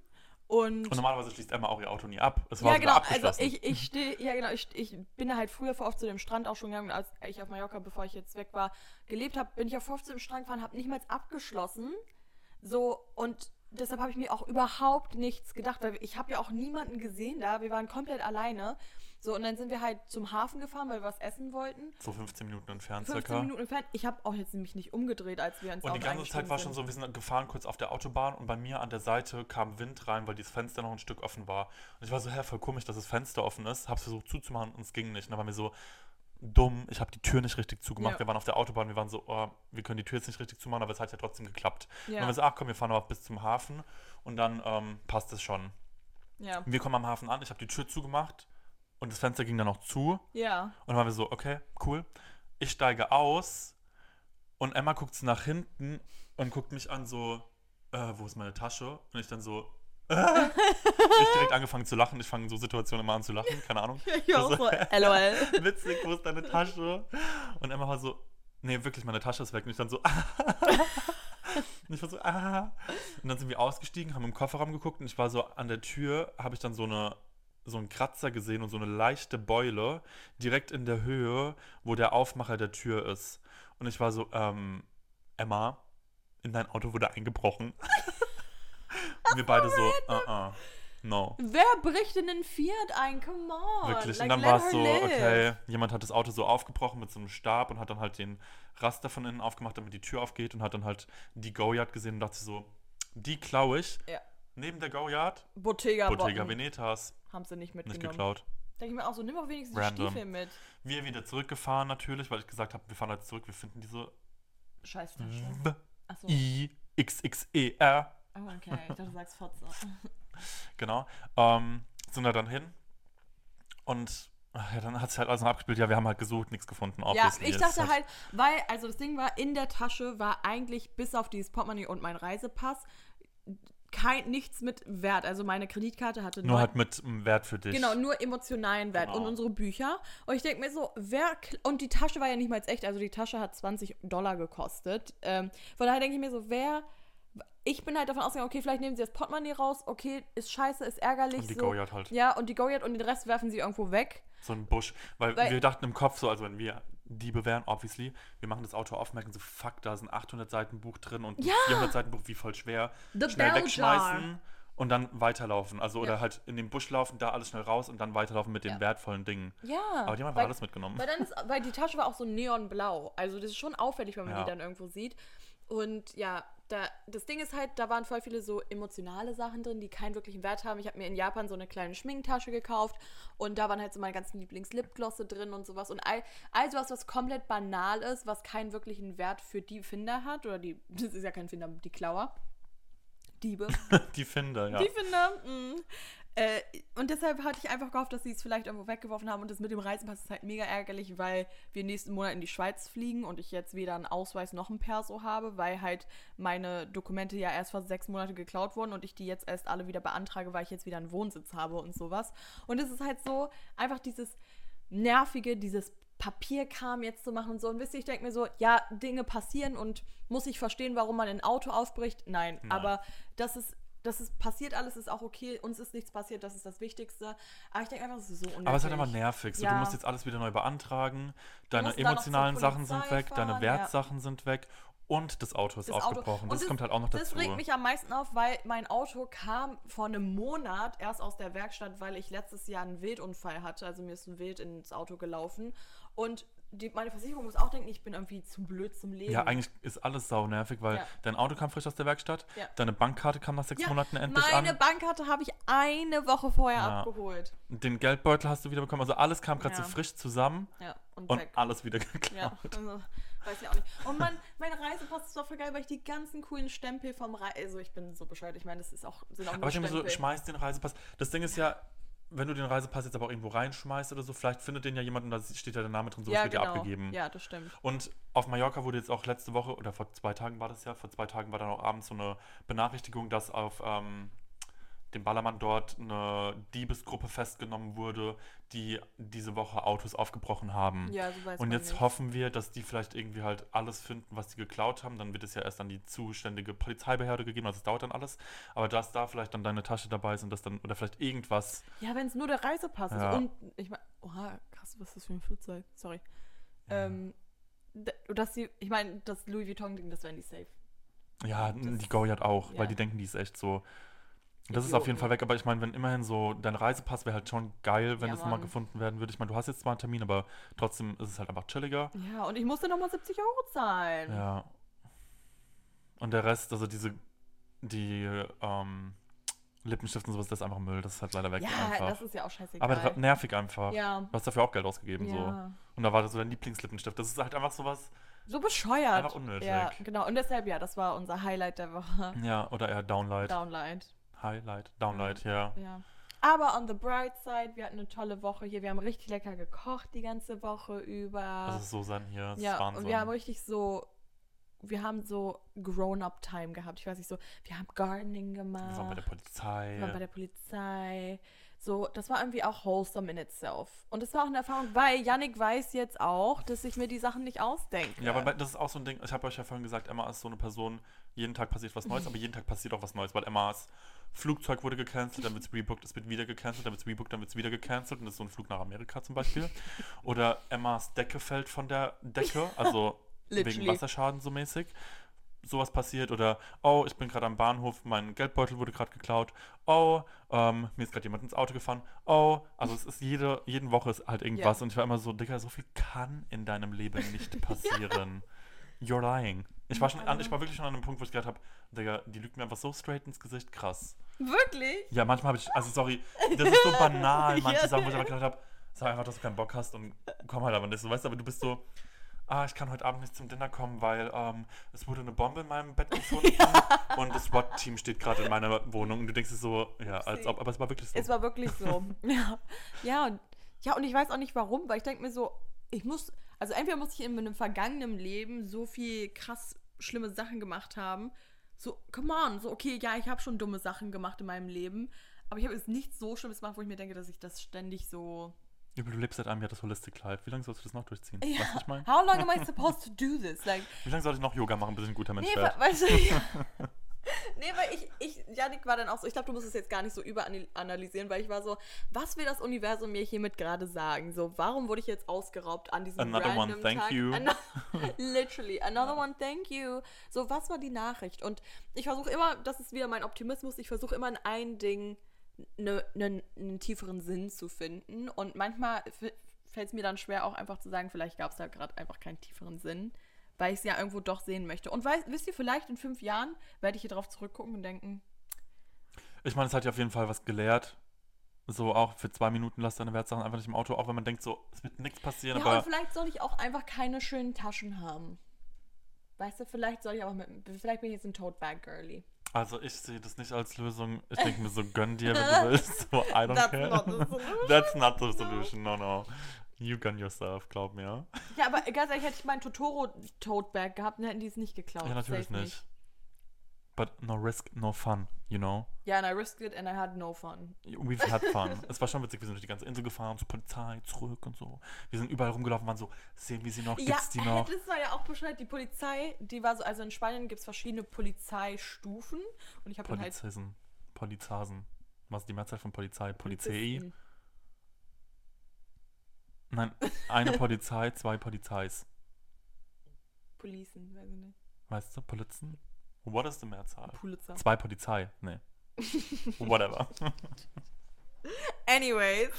und... Und normalerweise schließt Emma auch ihr Auto nie ab. Es war ja, genau, also ich, ich stehe, ja genau, ich, ich bin halt früher vor oft zu dem Strand auch schon gegangen, als ich auf Mallorca, bevor ich jetzt weg war, gelebt habe, bin ich auch vor oft zu dem Strand gefahren, habe nicht mal abgeschlossen. So, und deshalb habe ich mir auch überhaupt nichts gedacht, weil ich habe ja auch niemanden gesehen da, wir waren komplett alleine. So, und dann sind wir halt zum Hafen gefahren, weil wir was essen wollten. so 15 Minuten entfernt 15 circa. Minuten entfernt. Ich habe auch jetzt nämlich nicht umgedreht, als wir ins Und Auto die ganze Zeit war schon so, wir sind gefahren kurz auf der Autobahn und bei mir an der Seite kam Wind rein, weil dieses Fenster noch ein Stück offen war. Und ich war so, hä, voll komisch, dass das Fenster offen ist. Hab's versucht zuzumachen und es ging nicht. Und dann war mir so dumm, ich habe die Tür nicht richtig zugemacht. Ja. Wir waren auf der Autobahn, wir waren so, oh, wir können die Tür jetzt nicht richtig zumachen, aber es hat ja trotzdem geklappt. Und dann Ja, haben wir so, ach komm, wir fahren aber bis zum Hafen und dann ähm, passt es schon. ja, Wir kommen am Hafen an, ich habe die Tür zugemacht und das Fenster ging dann noch zu. ja. Und dann waren wir so, okay, cool. Ich steige aus und Emma guckt nach hinten und guckt mich an, so, äh, wo ist meine Tasche? Und ich dann so, ich direkt angefangen zu lachen. Ich fange in so Situationen immer an zu lachen, keine Ahnung. Ich auch so, lol. Witzig, wo ist deine Tasche? Und Emma war so, nee, wirklich, meine Tasche ist weg. Und ich dann so, und ich war so, ah. Und dann sind wir ausgestiegen, haben im Kofferraum geguckt und ich war so an der Tür, habe ich dann so eine so einen Kratzer gesehen und so eine leichte Beule direkt in der Höhe, wo der Aufmacher der Tür ist. Und ich war so, ähm, Emma, in dein Auto wurde eingebrochen. Und wir beide so, uh uh, no. Wer bricht in den Fiat ein? Come on. Wirklich. Like, und dann war es so, live. okay, jemand hat das Auto so aufgebrochen mit so einem Stab und hat dann halt den Raster von innen aufgemacht, damit die Tür aufgeht und hat dann halt die Go-Yard gesehen und dachte so, die klaue ich. Ja. Neben der Go-Yard, Bottega, Bottega. Venetas, Haben sie nicht nicht mitgenommen. geklaut. Denke ich mir auch so, nimm auch wenigstens Random. die Stiefel mit. Wir wieder zurückgefahren natürlich, weil ich gesagt habe, wir fahren jetzt zurück, wir finden diese Scheiß Tasche. W Achso. I X X E R. Oh, okay. Ich dachte, du sagst Fotze. Genau. Ähm, sind da dann hin und ja, dann hat sich halt alles noch abgespielt. Ja, wir haben halt gesucht, nichts gefunden. Ja, ich Es dachte halt, weil, also das Ding war, in der Tasche war eigentlich bis auf dieses Portemonnaie und mein Reisepass kein, nichts mit Wert. Also meine Kreditkarte hatte Nur neun- halt mit einem Wert für dich. Genau, nur emotionalen Wert. Genau. Und unsere Bücher. Und ich denke mir so, wer. Und die Tasche war ja nicht mal jetzt echt. Also die Tasche hat 20 Dollar gekostet. Ähm, von daher denke ich mir so, wer. Ich bin halt davon ausgegangen, okay, vielleicht nehmen sie das Portemonnaie raus. Okay, ist scheiße, ist ärgerlich. Und die so. Go-Yard halt. Ja, und die Go-Yard und den Rest werfen sie irgendwo weg. So ein Busch. Weil, Weil- wir dachten im Kopf so, also wenn wir Diebe wären, obviously, wir machen das Auto auf, merken so, fuck, da sind 800 Seiten Buch drin und ein Ja! 400 Seiten Buch, wie voll schwer. The schnell Bell wegschmeißen und dann weiterlaufen. Also, oder Ja. halt in den Busch laufen, da alles schnell raus und dann weiterlaufen mit den Ja. wertvollen Dingen. Ja. Aber die haben einfach alles mitgenommen. Weil dann ist, weil die Tasche war auch so neonblau. Also das ist schon auffällig, wenn man die dann irgendwo sieht. Und ja, da, das Ding ist halt, da waren voll viele so emotionale Sachen drin, die keinen wirklichen Wert haben. Ich habe mir in Japan so eine kleine Schminktasche gekauft und da waren halt so meine ganzen Lieblings-Lipglosse drin und sowas. Und all, all sowas, was komplett banal ist, was keinen wirklichen Wert für die Finder hat. Oder die, das ist ja kein Finder, die Klauer. Diebe. die Finder, ja. Die Finder. mh. Äh, und deshalb hatte ich einfach gehofft, dass sie es vielleicht irgendwo weggeworfen haben. Und das mit dem Reisepass ist halt mega ärgerlich, weil wir nächsten Monat in die Schweiz fliegen und ich jetzt weder einen Ausweis noch ein Perso habe, weil halt meine Dokumente ja erst vor sechs Monate geklaut wurden und ich die jetzt erst alle wieder beantrage, weil ich jetzt wieder einen Wohnsitz habe und sowas. Und es ist halt so einfach dieses nervige, dieses Papierkram jetzt zu machen und so. Und wisst ihr, ich denke mir so, ja, Dinge passieren und muss ich verstehen, warum man ein Auto aufbricht? Nein, Nein. aber das ist, das ist passiert alles, ist auch okay. Uns ist nichts passiert, das ist das Wichtigste. Aber ich denke einfach, es ist so unnötig. Aber es ist halt einfach nervig. So, Ja. Du musst jetzt alles wieder neu beantragen. Deine emotionalen Sachen sind weg, deine fahren, ja. Wertsachen sind weg und das Auto ist Das Auto- aufgebrochen. und Das, das- kommt halt auch noch Das dazu. regt mich am meisten auf, weil mein Auto kam vor einem Monat erst aus der Werkstatt, weil ich letztes Jahr einen Wildunfall hatte. Also mir ist ein Wild ins Auto gelaufen. Und die, meine Versicherung muss auch denken, ich bin irgendwie zu blöd zum Leben. Ja, eigentlich ist alles sau nervig, weil Ja. dein Auto kam frisch aus der Werkstatt, Ja. deine Bankkarte kam nach sechs Ja, Monaten endlich Meine an, Bankkarte habe ich eine Woche vorher abgeholt. den Geldbeutel hast du wieder bekommen, also alles kam gerade so frisch zusammen Ja, und, und alles wieder Ja, geklaut. also, weiß ich auch nicht. Und mein, mein Reisepass ist doch voll geil, weil ich die ganzen coolen Stempel vom Reise. Also, ich bin so bescheuert. Ich meine, das ist auch, sind auch Aber ich denke so, schmeiß den Reisepass. Das Ding ist ja, wenn du den Reisepass jetzt aber auch irgendwo reinschmeißt oder so, vielleicht findet den ja jemand und da steht ja der Name drin, so ja, wird genau. dir abgegeben. Ja, das stimmt. Und auf Mallorca wurde jetzt auch letzte Woche, oder vor zwei Tagen war das ja, vor zwei Tagen war dann auch abends so eine Benachrichtigung, dass auf ähm, dem Ballermann dort eine Diebesgruppe festgenommen wurde, die diese Woche Autos aufgebrochen haben. Ja, so weiß Und jetzt nicht. hoffen wir, dass die vielleicht irgendwie halt alles finden, was die geklaut haben. Dann wird es ja erst an die zuständige Polizeibehörde gegeben, also es dauert dann alles. Aber dass da vielleicht dann deine Tasche dabei ist und das dann, oder vielleicht irgendwas. Ja, wenn es nur der Reisepass Ja. ist. Und ich meine, oha, krass, was ist das für ein Flugzeug? Sorry. Ähm, d- dass die, ich meine, das Louis Vuitton-Ding, das wären die safe. Ja, Das- die Goliath auch, ja. weil die denken, die ist echt so. Das ist auf jeden. Fall weg, aber ich meine, wenn immerhin so, dein Reisepass wäre halt schon geil, wenn Ja, das nochmal gefunden werden würde. Ich meine, du hast jetzt zwar einen Termin, aber trotzdem ist es halt einfach chilliger. Ja, und ich musste nochmal 70 Euro zahlen. Ja. Und der Rest, also diese, die ähm, Lippenstift und sowas, das ist einfach Müll. Das ist halt leider weg Ja, einfach. das ist ja auch scheißegal. aber nervig einfach. ja. Du hast dafür auch Geld ausgegeben, so. ja. Und da war das so dein Lieblingslippenstift. Das ist halt einfach sowas, So bescheuert. Einfach unnötig. Ja, genau. Und deshalb, ja, das war unser Highlight der Woche. ja, oder eher Downlight. Downlight. Highlight, Downlight, ja. Ja. Aber on the bright side, wir hatten eine tolle Woche hier. Wir haben richtig lecker gekocht die ganze Woche über. Das ist so sein hier. Das ja, und wir haben richtig so, wir haben so Grown-up-Time gehabt. Ich weiß nicht so, wir haben Gardening gemacht. wir waren bei der Polizei. wir waren bei der Polizei. So, das war irgendwie auch wholesome in itself. Und das war auch eine Erfahrung, weil Yannick weiß jetzt auch, dass ich mir die Sachen nicht ausdenke. Ja, aber das ist auch so ein Ding, ich habe euch ja vorhin gesagt, Emma ist so eine Person, jeden Tag passiert was Neues, aber jeden Tag passiert auch was Neues, weil Emmas Flugzeug wurde gecancelt, dann wird es rebooked, es wird wieder gecancelt, dann wird es rebooked, dann wird es wieder gecancelt und das ist so ein Flug nach Amerika zum Beispiel. Oder Emmas Decke fällt von der Decke, also wegen. Wasserschaden so mäßig. Sowas passiert oder oh, ich bin gerade am Bahnhof, mein Geldbeutel wurde gerade geklaut. Oh, ähm, mir ist gerade jemand ins Auto gefahren. Oh, also es ist jede, jeden Woche ist halt irgendwas und ich war immer so, Digga, so viel kann in deinem Leben nicht passieren. You're lying. Ich war schon an, ich war wirklich schon an einem Punkt, wo ich gedacht habe, Digga, die lügt mir einfach so straight ins Gesicht, krass. Wirklich? Ja, manchmal habe ich, also sorry, das ist so banal, manche Ja. Sachen, wo ich aber gedacht habe, sag einfach, dass du keinen Bock hast und komm halt aber nicht so, weißt du, aber du bist so, ah, ich kann heute Abend nicht zum Dinner kommen, weil ähm, es wurde eine Bombe in meinem Bett gefunden und das SWAT-Team steht gerade in meiner Wohnung und du denkst dir so, ja, als ob, aber es war wirklich so. Es war wirklich so. ja. Ja, und, ja, und ich weiß auch nicht warum, weil ich denke mir so, ich muss, also entweder muss ich in meinem vergangenen Leben so viel krass schlimme Sachen gemacht haben. So, come on, so, okay, ja, ich habe schon dumme Sachen gemacht in meinem Leben, aber ich habe jetzt nichts so Schlimmes gemacht, wo ich mir denke, dass ich das ständig so. du lebst seit einem Jahr das Holistic Life. Wie lange sollst du das noch durchziehen? Ja. Weißt du, was ich meine? How long am I supposed to do this? Like, Wie lange soll ich noch Yoga machen, bis ich ein guter Mensch nee, werde? we weißt du, Nee, weil ich, ich, Janik war dann auch so, ich glaube, du musst es jetzt gar nicht so überanalysieren, weil ich war so, was will das Universum mir hiermit gerade sagen? So, warum wurde ich jetzt ausgeraubt an diesem Another one, random thank Tag? you. Ano literally, another one, thank you. So, was war die Nachricht? Und ich versuche immer, das ist wieder mein Optimismus, ich versuche immer in ein Ding ne, ne, einen tieferen Sinn zu finden. Und manchmal fällt es mir dann schwer, auch einfach zu sagen, vielleicht gab es da gerade einfach keinen tieferen Sinn, weil ich es ja irgendwo doch sehen möchte. Und weiß, wisst ihr, vielleicht in fünf Jahren werde ich hier drauf zurückgucken und denken, Ich meine, es hat ja auf jeden Fall was gelehrt. So auch für zwei Minuten lass deine Wertsachen einfach nicht im Auto, auch wenn man denkt, so, es wird nichts passieren, ja, aber und vielleicht soll ich auch einfach keine schönen Taschen haben. Weißt du, vielleicht soll ich auch mit, vielleicht bin ich jetzt ein Tote Bag Girly. also ich sehe das nicht als Lösung. Ich denke mir so, gönn dir, wenn du willst. So, I don't That's care. not. That's not the solution, no, no. You gun yourself, glaub mir. Ja, aber ganz ehrlich, hätte ich meinen Totoro Tote Bag gehabt, dann hätten die es nicht geklaut. ja, natürlich nicht. But no risk, no fun, you know? Ja, and I risked it and I had no fun. We've had fun. es war schon witzig, wir sind durch die ganze Insel gefahren, zur Polizei, zurück und so. Wir sind überall rumgelaufen, waren so, sehen wir sie noch, Ja, gibt's die noch? das war ja auch Bescheid. Die Polizei, die war so, also in Spanien gibt es verschiedene Polizeistufen. Und ich habe dann halt. Polizeisen, Polizasen. Was ist die Mehrzahl von Polizei? Polizei? Polizisten. Nein, eine Polizei, zwei Polizeis. Policen, weiß ich nicht. Weißt du, Polizen? What is the Mehrzahl? Pulitzer. Zwei Polizei, nee. Whatever. Anyways.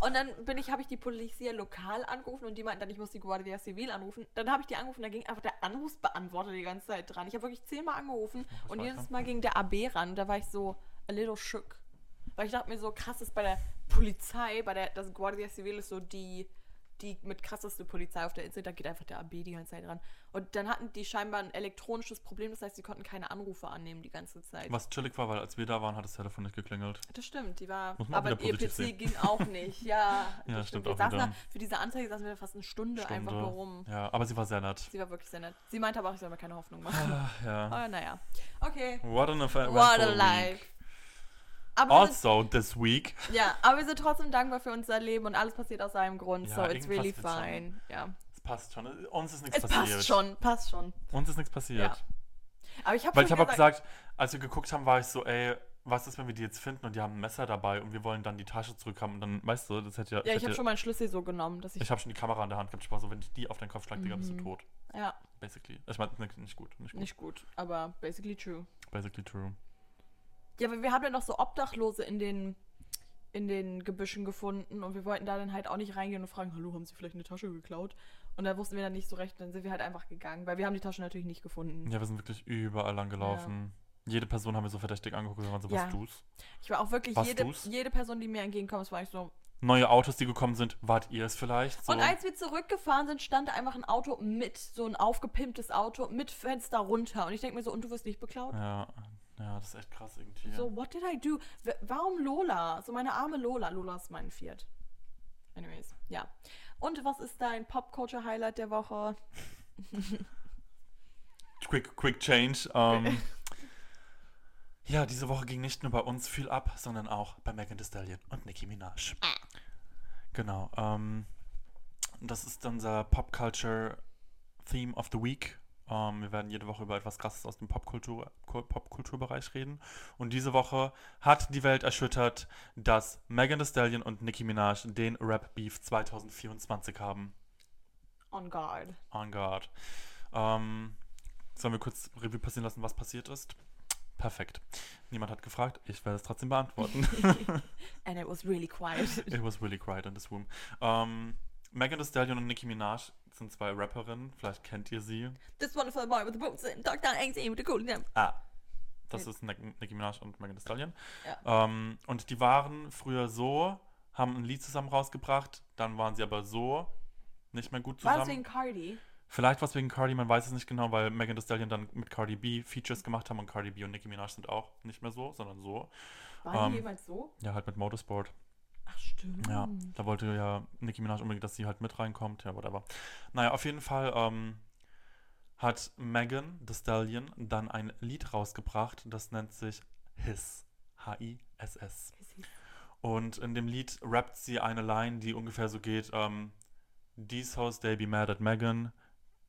Und dann bin ich, habe ich die Polizei lokal angerufen und die meinten dann, ich muss die Guardia Civil anrufen. Dann habe ich die angerufen, da ging einfach der Anrufsbeantworter die ganze Zeit dran. Ich habe wirklich zehnmal angerufen und jedes? Mal ging der AB ran. Und da war ich so a little shook. Weil ich dachte mir so, krass ist bei der Polizei, bei der, das Guardia Civil ist so die, die mit krasseste Polizei auf der Insel, da geht einfach der AB die ganze Zeit ran. Und dann hatten die scheinbar ein elektronisches Problem, das heißt, sie konnten keine Anrufe annehmen die ganze Zeit. Was chillig war, weil als wir da waren, hat das Telefon nicht geklingelt. Das stimmt, die war. Aber ihr PC sehen. ging auch nicht. Ja, Ja, das stimmt Wir auch da, für diese Anzeige saßen wir fast eine Stunde, einfach nur rum. Ja, aber sie war sehr nett. Sie war wirklich sehr nett. Sie meinte aber auch, ich soll mir keine Hoffnung machen. Ah, ja. Aber naja. Okay. What an. What a life. Aber wir sind, Also, this week. ja, aber wir sind trotzdem dankbar für unser Leben und alles passiert aus seinem Grund. Ja, so it's really fine. Ja. Es passt schon. Uns ist nichts Es passiert. passt schon, passt schon. Uns ist nichts passiert. Ja. Aber ich habe Weil ich habe auch gesagt, als wir geguckt haben, war ich so, ey, was ist, wenn wir die jetzt finden und die haben ein Messer dabei und wir wollen dann die Tasche zurückhaben und dann, weißt du, das hätte ja. Ja, ich hätte, habe schon meinen Schlüssel so genommen, dass ich. ich habe schon die Kamera in der Hand gehabt. Ich war so, wenn ich die auf deinen Kopf schlage, Digga, bist du Mhm. tot. ja, Basically. Ich meine, nicht, nicht gut. Nicht gut. nicht gut, aber basically true. Basically true. Ja, aber wir haben ja noch so Obdachlose in den, in den Gebüschen gefunden und wir wollten da dann halt auch nicht reingehen und fragen, hallo, haben sie vielleicht eine Tasche geklaut? Und da wussten wir dann nicht so recht, dann sind wir halt einfach gegangen, weil wir haben die Tasche natürlich nicht gefunden. Ja, wir sind wirklich überall lang gelaufen. Jede Person haben wir so verdächtig angeguckt und waren so, Ja. was du's? Ich war auch wirklich, Was jede, du's? jede Person, die mir entgegenkommt, das war ich so. Neue Autos, die gekommen sind, wart ihr es vielleicht? So. Und als wir zurückgefahren sind, stand da einfach ein Auto mit, so ein aufgepimptes Auto mit Fenster runter. Und ich denke mir so, und du wirst nicht beklaut? ja, ja, das ist echt krass irgendwie. So, what did I do? Warum Lola? So meine arme Lola. Lola ist mein Fiat. Anyways, ja. Und was ist dein Pop-Culture-Highlight der Woche? Quick, quick change. Ähm, ja, diese Woche ging nicht nur bei uns viel ab, sondern auch bei Megan Thee Stallion und Nicki Minaj. Genau. Ähm, das ist unser Pop Culture Theme of the Week. Ähm, wir werden jede Woche über etwas Krasses aus dem Popkultur- Popkulturbereich reden. Und diese Woche hat die Welt erschüttert, dass Megan Thee Stallion und Nicki Minaj den Rap Beef 2024 haben. On guard. On guard. Ähm, sollen wir kurz Revue passieren lassen, was passiert ist? Perfekt. Niemand hat gefragt, ich werde es trotzdem beantworten. And it was really quiet. It was really quiet in this room. Ähm, Megan Thee Stallion und Nicki Minaj sind zwei Rapperinnen, vielleicht kennt ihr sie. This wonderful boy with the boots and dark down angst with the cool name. Ah, das ist Nick- Nicki Minaj und Megan Thee Stallion. Ja. Ähm, und die waren früher so, haben ein Lied zusammen rausgebracht, dann waren sie aber so, nicht mehr gut War zusammen. das wegen Cardi? Vielleicht was wegen Cardi, man weiß es nicht genau, weil Megan Thee Stallion dann mit Cardi B Features gemacht haben und Cardi B und Nicki Minaj sind auch nicht mehr so, sondern so. Waren Ähm, die jemals so? Ja, halt mit Motorsport. Ach, stimmt. Ja, da wollte ja Nicki Minaj unbedingt, dass sie halt mit reinkommt. Ja, whatever. Naja, auf jeden Fall ähm, hat Megan Thee Stallion dann ein Lied rausgebracht, das nennt sich Hiss. H-I-S-S. Und in dem Lied rappt sie eine Line, die ungefähr so geht: ähm, These hoes, they be mad at Megan.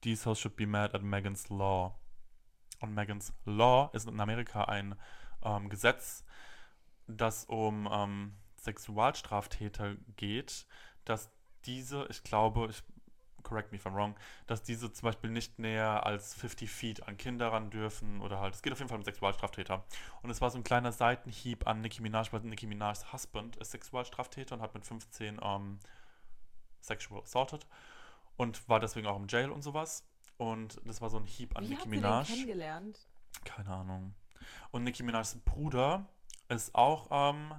These hoes should be mad at Megan's Law. Und Megan's Law ist in Amerika ein ähm, Gesetz, das um ähm, Sexualstraftäter geht, dass diese, ich glaube, ich correct me if I'm wrong, dass diese zum Beispiel nicht näher als 50 Feet an Kinder ran dürfen oder halt, es geht auf jeden Fall um Sexualstraftäter. Und es war so ein kleiner Seitenhieb an Nicki Minaj, weil Nicki Minajs Husband ist Sexualstraftäter und hat mit 15 ähm, sexual assaulted und war deswegen auch im Jail und sowas. Und das war so ein Hieb an Wie Nicki habt ihr den Minaj. kennengelernt? Keine Ahnung. Und Nicki Minajs Bruder ist auch ähm,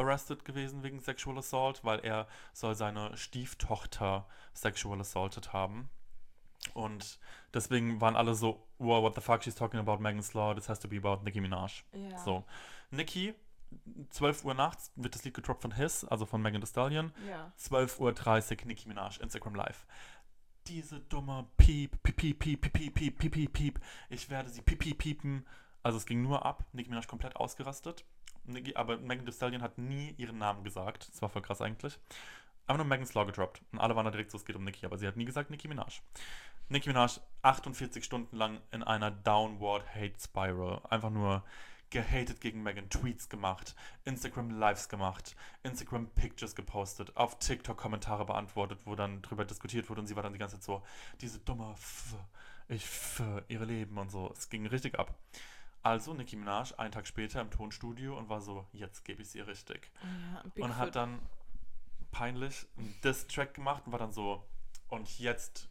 arrested gewesen wegen Sexual Assault, weil er soll seine Stieftochter sexual assaulted haben. Und deswegen waren alle so, wow, what the fuck, she's talking about Megan's Law, this has to be about Nicki Minaj. Ja. So. Nicki, 12 Uhr nachts wird das Lied gedroppt von His, also von Megan Thee Stallion. Ja. 12.30 Uhr Nicki Minaj, Instagram Live. Diese dumme Piep, Piep, Piep, Piep, Piep, Piep, Piep, Piep, Piep, Piep. Ich werde sie Piep, Piep, piepen. Also es ging nur ab. Nicki Minaj komplett ausgerastet. Aber Megan Thee Stallion hat nie ihren Namen gesagt. Das war voll krass eigentlich. Einfach nur Megan's Law gedroppt. Und alle waren da direkt so, es geht um Nicki. Aber sie hat nie gesagt Nicki Minaj. Nicki Minaj 48 Stunden lang in einer Downward Hate Spiral. Einfach nur gehatet gegen Megan, Tweets gemacht, Instagram Lives gemacht, Instagram Pictures gepostet, auf TikTok Kommentare beantwortet, wo dann drüber diskutiert wurde und sie war dann die ganze Zeit so, diese dumme F, ich F, ihre Leben und so. Es ging richtig ab. Also Nicki Minaj einen Tag später im Tonstudio und war so, jetzt gebe ich sie richtig. Ja, und hat dann peinlich einen Diss-Track gemacht und war dann so, und jetzt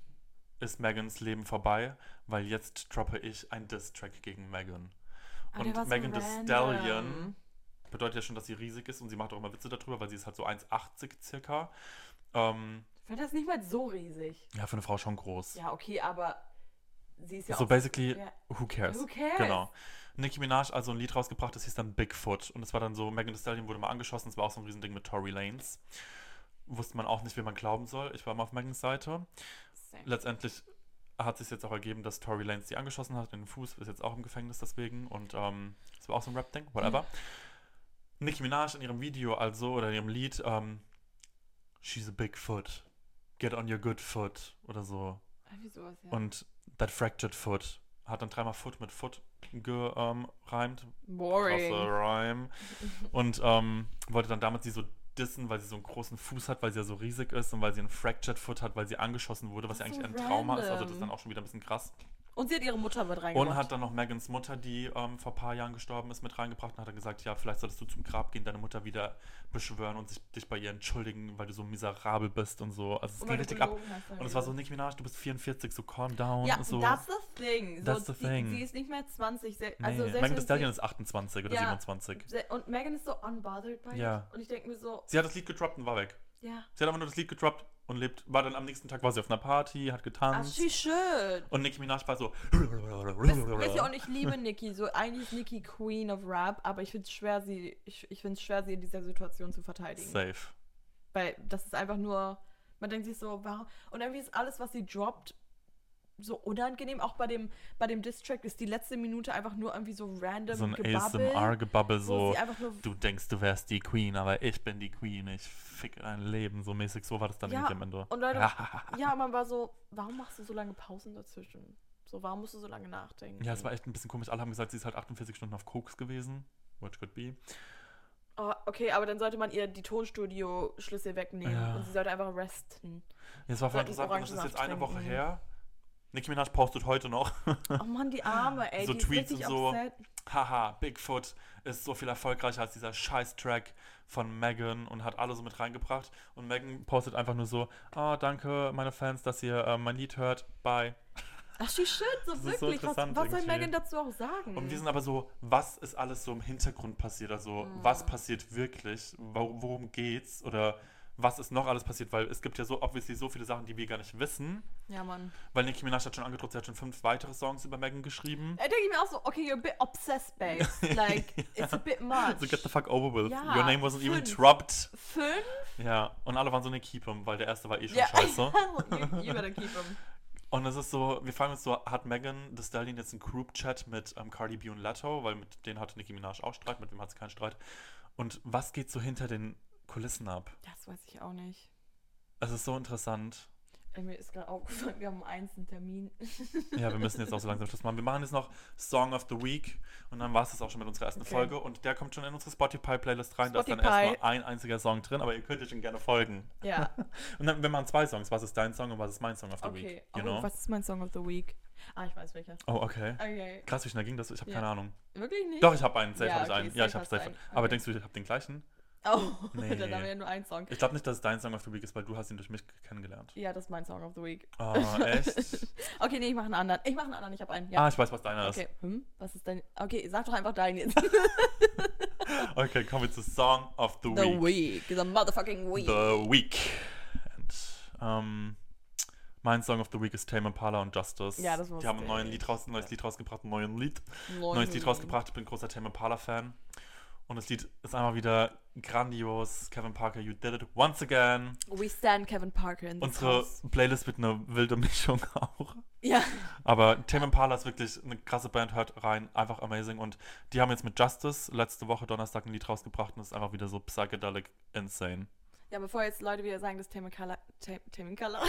ist Megans Leben vorbei, weil jetzt droppe ich einen Diss-Track gegen Megan. Aber war Und so Megan Thee random. Stallion bedeutet ja schon, dass sie riesig ist und sie macht auch immer Witze darüber, weil sie ist halt so 1,80 circa. Ähm, Ich finde das nicht mal so riesig. ja, für eine Frau schon groß. Ja, okay, aber sie ist ja so basically, ja. who cares? Who cares? Genau. Nicki Minaj also ein Lied rausgebracht, das hieß dann Bigfoot. Und es war dann so, Megan Thee Stallion wurde mal angeschossen, es war auch so ein Riesending mit Tory Lanez. Wusste man auch nicht, wie man glauben soll. Ich war mal auf Megans Seite. Same. Letztendlich hat sich jetzt auch ergeben, dass Tory Lanez sie angeschossen hat in den Fuß, ist jetzt auch im Gefängnis deswegen. Und ähm, das war auch so ein Rap-Ding, whatever. Nicki Minaj in ihrem Video also, oder in ihrem Lied, ähm, She's a Bigfoot. Get on your good foot. Oder so. Sowas, ja. Und that fractured foot. Hat dann dreimal Foot mit Foot gereimt. Boring. Krasser Rhyme. Und ähm, wollte dann damit sie so dissen, weil sie so einen großen Fuß hat, weil sie ja so riesig ist und weil sie einen fractured Foot hat, weil sie angeschossen wurde, was ja eigentlich ein Trauma ist. Also das ist dann auch schon wieder ein bisschen krass. Und sie hat ihre Mutter mit reingebracht. Und hat dann noch Megans Mutter, die ähm, vor ein paar Jahren gestorben ist, mit reingebracht und hat dann gesagt, ja, vielleicht solltest du zum Grab gehen, deine Mutter wieder beschwören und sich, dich bei ihr entschuldigen, weil du so miserabel bist und so. Also es Und ging richtig ab. Und es war so, Nicki Minaj, du bist 44, so calm down. Ja, so. that's the thing. That's so, the thing. Die, sie ist nicht mehr 20. se-. Also Megan Thee Stallion sie, ist 28 oder Ja. 27. se- Und Megan ist so unbothered by Ja. it. Und ich denke mir so, Sie hat das Lied gedroppt und war weg. Ja. Sie hat einfach nur das Lied gedroppt und lebt, war dann am nächsten Tag war sie auf einer Party, hat getanzt. she should. und Nicki Minaj war so. Wisst ihr, und ich liebe Nicki. So, eigentlich ist Nicki Queen of Rap, aber ich finde es schwer, sie, ich, ich find's schwer, sie in dieser Situation zu verteidigen. Safe. Weil das ist einfach nur, man denkt sich so, warum? Und irgendwie ist alles, was sie droppt, so unangenehm. Auch bei dem, bei dem Distrack ist die letzte Minute einfach nur irgendwie so random So ein Gebabbel, ASMR-Gebabbel, wo so. Du denkst, du wärst die Queen, aber ich bin die Queen. Ich ficke dein Leben. So mäßig. So war das dann Ja, irgendwie am Ende. und Leute, ja, man war so, warum machst du so lange Pausen dazwischen? So, warum musst du so lange nachdenken? Ja, es war echt ein bisschen komisch. Alle haben gesagt, sie ist halt 48 Stunden auf Koks gewesen. Which could be. Oh, okay, aber dann sollte man ihr die Tonstudio-Schlüssel wegnehmen Ja. und sie sollte einfach resten. Ja, es war voll interessant. Das ist jetzt eine Woche her. Nicki Minaj postet heute noch. Oh Mann, die Arme, ey. So die Tweets und so. upset. Haha, Bigfoot ist so viel erfolgreicher als dieser Scheiß-Track von Megan und hat alle so mit reingebracht. Und Megan postet einfach nur so: Ah, danke, meine Fans, dass ihr äh, mein Lied hört. Bye. Ach, she should, so Das ist so wirklich. was was soll. Megan dazu auch sagen? Und wir sind aber so, was ist alles so im Hintergrund passiert? Also, Mhm. was passiert wirklich? Wo- Worum geht's? Oder was ist noch alles passiert? Weil es gibt ja so obviously so viele Sachen, die wir gar nicht wissen. ja, Mann. Weil Nicki Minaj hat schon angedroht, sie hat schon fünf weitere Songs über Megan geschrieben. Da denke ich mir auch so, okay, you're a bit obsessed, babe. Like, it's a bit much. So get the fuck over with. Ja, Your name wasn't even fünf. dropped. Fünf? Ja, und alle waren so, ne, keep him, weil der erste war eh schon Ja. scheiße. you, you better keep him. Und es ist so, wir fragen uns so, hat Megan Thee Stallion jetzt einen Group-Chat mit ähm, Cardi B und Leto, weil mit denen hatte Nicki Minaj auch Streit, mit wem hat sie keinen Streit. Und was geht so hinter den Kulissen ab? Das weiß ich auch nicht. Es ist so interessant. Ey, mir ist gerade aufgefallen, wir haben eins einen Termin. Ja, wir müssen jetzt auch so langsam Schluss machen. Wir machen jetzt noch Song of the Week und dann war es das auch schon mit unserer ersten Okay. Folge und der kommt schon in unsere Spotify-Playlist rein. Da ist dann Spotify. erst nur ein einziger Song drin, aber ihr könnt ihr schon gerne folgen. ja, Und dann, wir machen zwei Songs. Was ist dein Song und was ist mein Song of the okay. Week? Oh, You know? was ist mein Song of the Week? Ah, ich weiß welcher. Oh, okay. Okay. Krass, wie schnell ging das? Ich habe Ja. keine Ahnung. Wirklich nicht? Doch, ich habe einen. Safe Ja, habe ich okay, einen. Ja, ich habe safe. einen. Aber denkst du, ich habe den gleichen? Oh, Nee. dann haben wir ja nur einen Song. Ich glaube nicht, dass es dein Song of the Week ist, weil du hast ihn durch mich kennengelernt. Ja, das ist mein Song of the Week. Oh, echt? Okay, nee, ich mache einen anderen. Ich mache einen anderen, ich habe einen. Ja. Ah, ich weiß, was deiner okay, hm? Was ist dein. Okay, sag doch einfach deinen jetzt. ist. Okay, kommen wir zu Song of the, The Week. Week. The motherfucking Week. The Week. And, ähm, mein Song of the Week ist Tame Impala und Justice. Ja, das Die wusste haben ein. Lied raus, ein neues Lied rausgebracht, ein neues Lied. Neun neues Lied rausgebracht. Ich bin großer Tame Impala-Fan. Und das Lied ist einmal wieder grandios. Kevin Parker, you did it once again. We stand Kevin Parker in this Unsere house. Playlist wird eine wilde Mischung auch. Ja. Aber Tame Impala ist wirklich eine krasse Band, hört rein, einfach amazing. Und die haben jetzt mit Justice letzte Woche Donnerstag ein Lied rausgebracht und es ist einfach wieder so psychedelic insane. Ja, bevor jetzt Leute wieder sagen, dass Tame Impala, Tame, Tame Impala,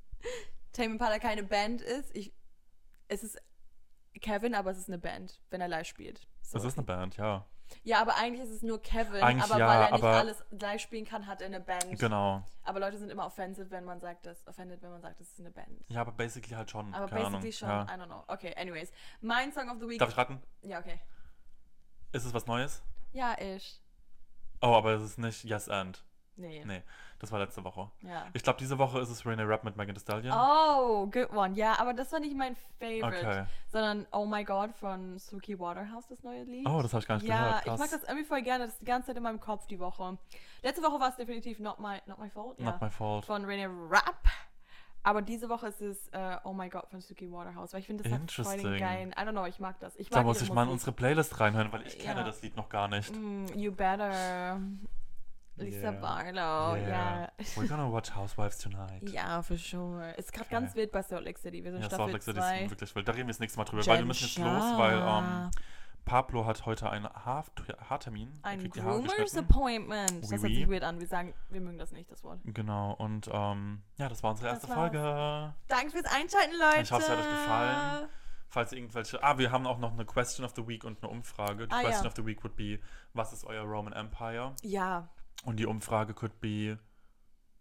Tame Impala keine Band ist, ich, es ist Kevin, aber es ist eine Band, wenn er live spielt. So. Das ist eine Band, ja. Ja, aber eigentlich ist es nur Kevin, Eigentlich aber ja, weil er nicht alles gleich spielen kann, hat er eine Band. Genau. Aber Leute sind immer offensive, wenn man sagt, das offended, wenn man sagt, das ist eine Band. Ja, aber basically halt schon. Aber basically Ahnung. schon, Ja. I don't know. Okay, anyways. Mein Song of the Week. Darf ich raten? ja, okay. Ist es was Neues? Ja, ich. Oh, aber es ist nicht Yes and. Nee. Nee, das war letzte Woche. Ja. Ich glaube, diese Woche ist es Rainy Rap mit Megan Thee Stallion. Oh, good one. Ja, aber das war nicht mein Favorite. Okay. Sondern Oh My God von Suki Waterhouse, das neue Lied. Oh, das habe ich gar nicht ja, gehört. ich Krass. mag das irgendwie voll gerne. Das ist die ganze Zeit in meinem Kopf die Woche. Letzte Woche war es definitiv Not My, Not My Fault. Ja. Not my fault. Von Rainy Rap. Aber diese Woche ist es äh, Oh My God von Suki Waterhouse, weil ich finde das hat voll den geilen. I don't know, ich mag das. Ich mag Da muss ich mal in Musik. unsere Playlist reinhören, weil ich kenne Ja. das Lied noch gar nicht. Mm, you better. Lisa Yeah. Barlow, ja. We're gonna watch Housewives tonight. Ja, for sure. Ist gerade Okay. ganz wild bei Salt Lake City. Wir sind Ja, Salt Staffel Lake City 2. ist wirklich wild. Da reden wir das nächste Mal drüber, weil wir müssen jetzt los, weil ähm, Pablo hat heute einen Haar Haartermin. Er Ein Groomers. Appointment. Oui, Das hört sich weird an. Wir sagen, wir mögen das nicht, das Wort. Genau, und ähm, ja, das war unsere erste. Folge. Danke fürs Einschalten, Leute. Ich hoffe, es hat euch gefallen. Falls ihr irgendwelche. Ah, wir haben auch noch eine Question of the Week und eine Umfrage. Die Ah, Question ja. of the Week would be: Was ist euer Roman Empire? Ja, Und die Umfrage could be: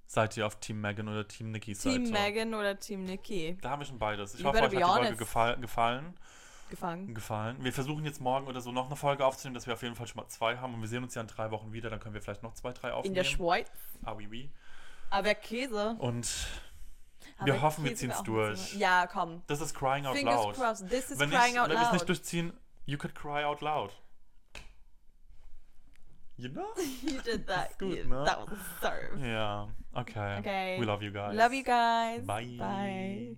Seid ihr auf Team Megan oder Team Team Seite? Megan oder Team Nikki. Da haben wir schon beides. Ich You hoffe, euch hat die Folge gefall gefallen. Gefangen. gefallen. Wir versuchen jetzt morgen oder so noch eine Folge aufzunehmen, dass wir auf jeden Fall schon mal zwei haben. Und wir sehen uns ja in drei Wochen wieder. Dann können wir vielleicht noch zwei, drei aufnehmen. In der Schweiz. Ah, oui, oui. Aber Käse. Und Aber wir hoffen, wir Käse ziehen wär es durch. Ja, komm. Das ist crying out Fingers loud. crossed. This is wenn crying ich, out wenn wir es nicht loud. durchziehen, you could cry out loud. You know? you did that. gut, You- ne? That was a Yeah. Okay. Okay. We love you guys. Love you guys. Bye. Bye.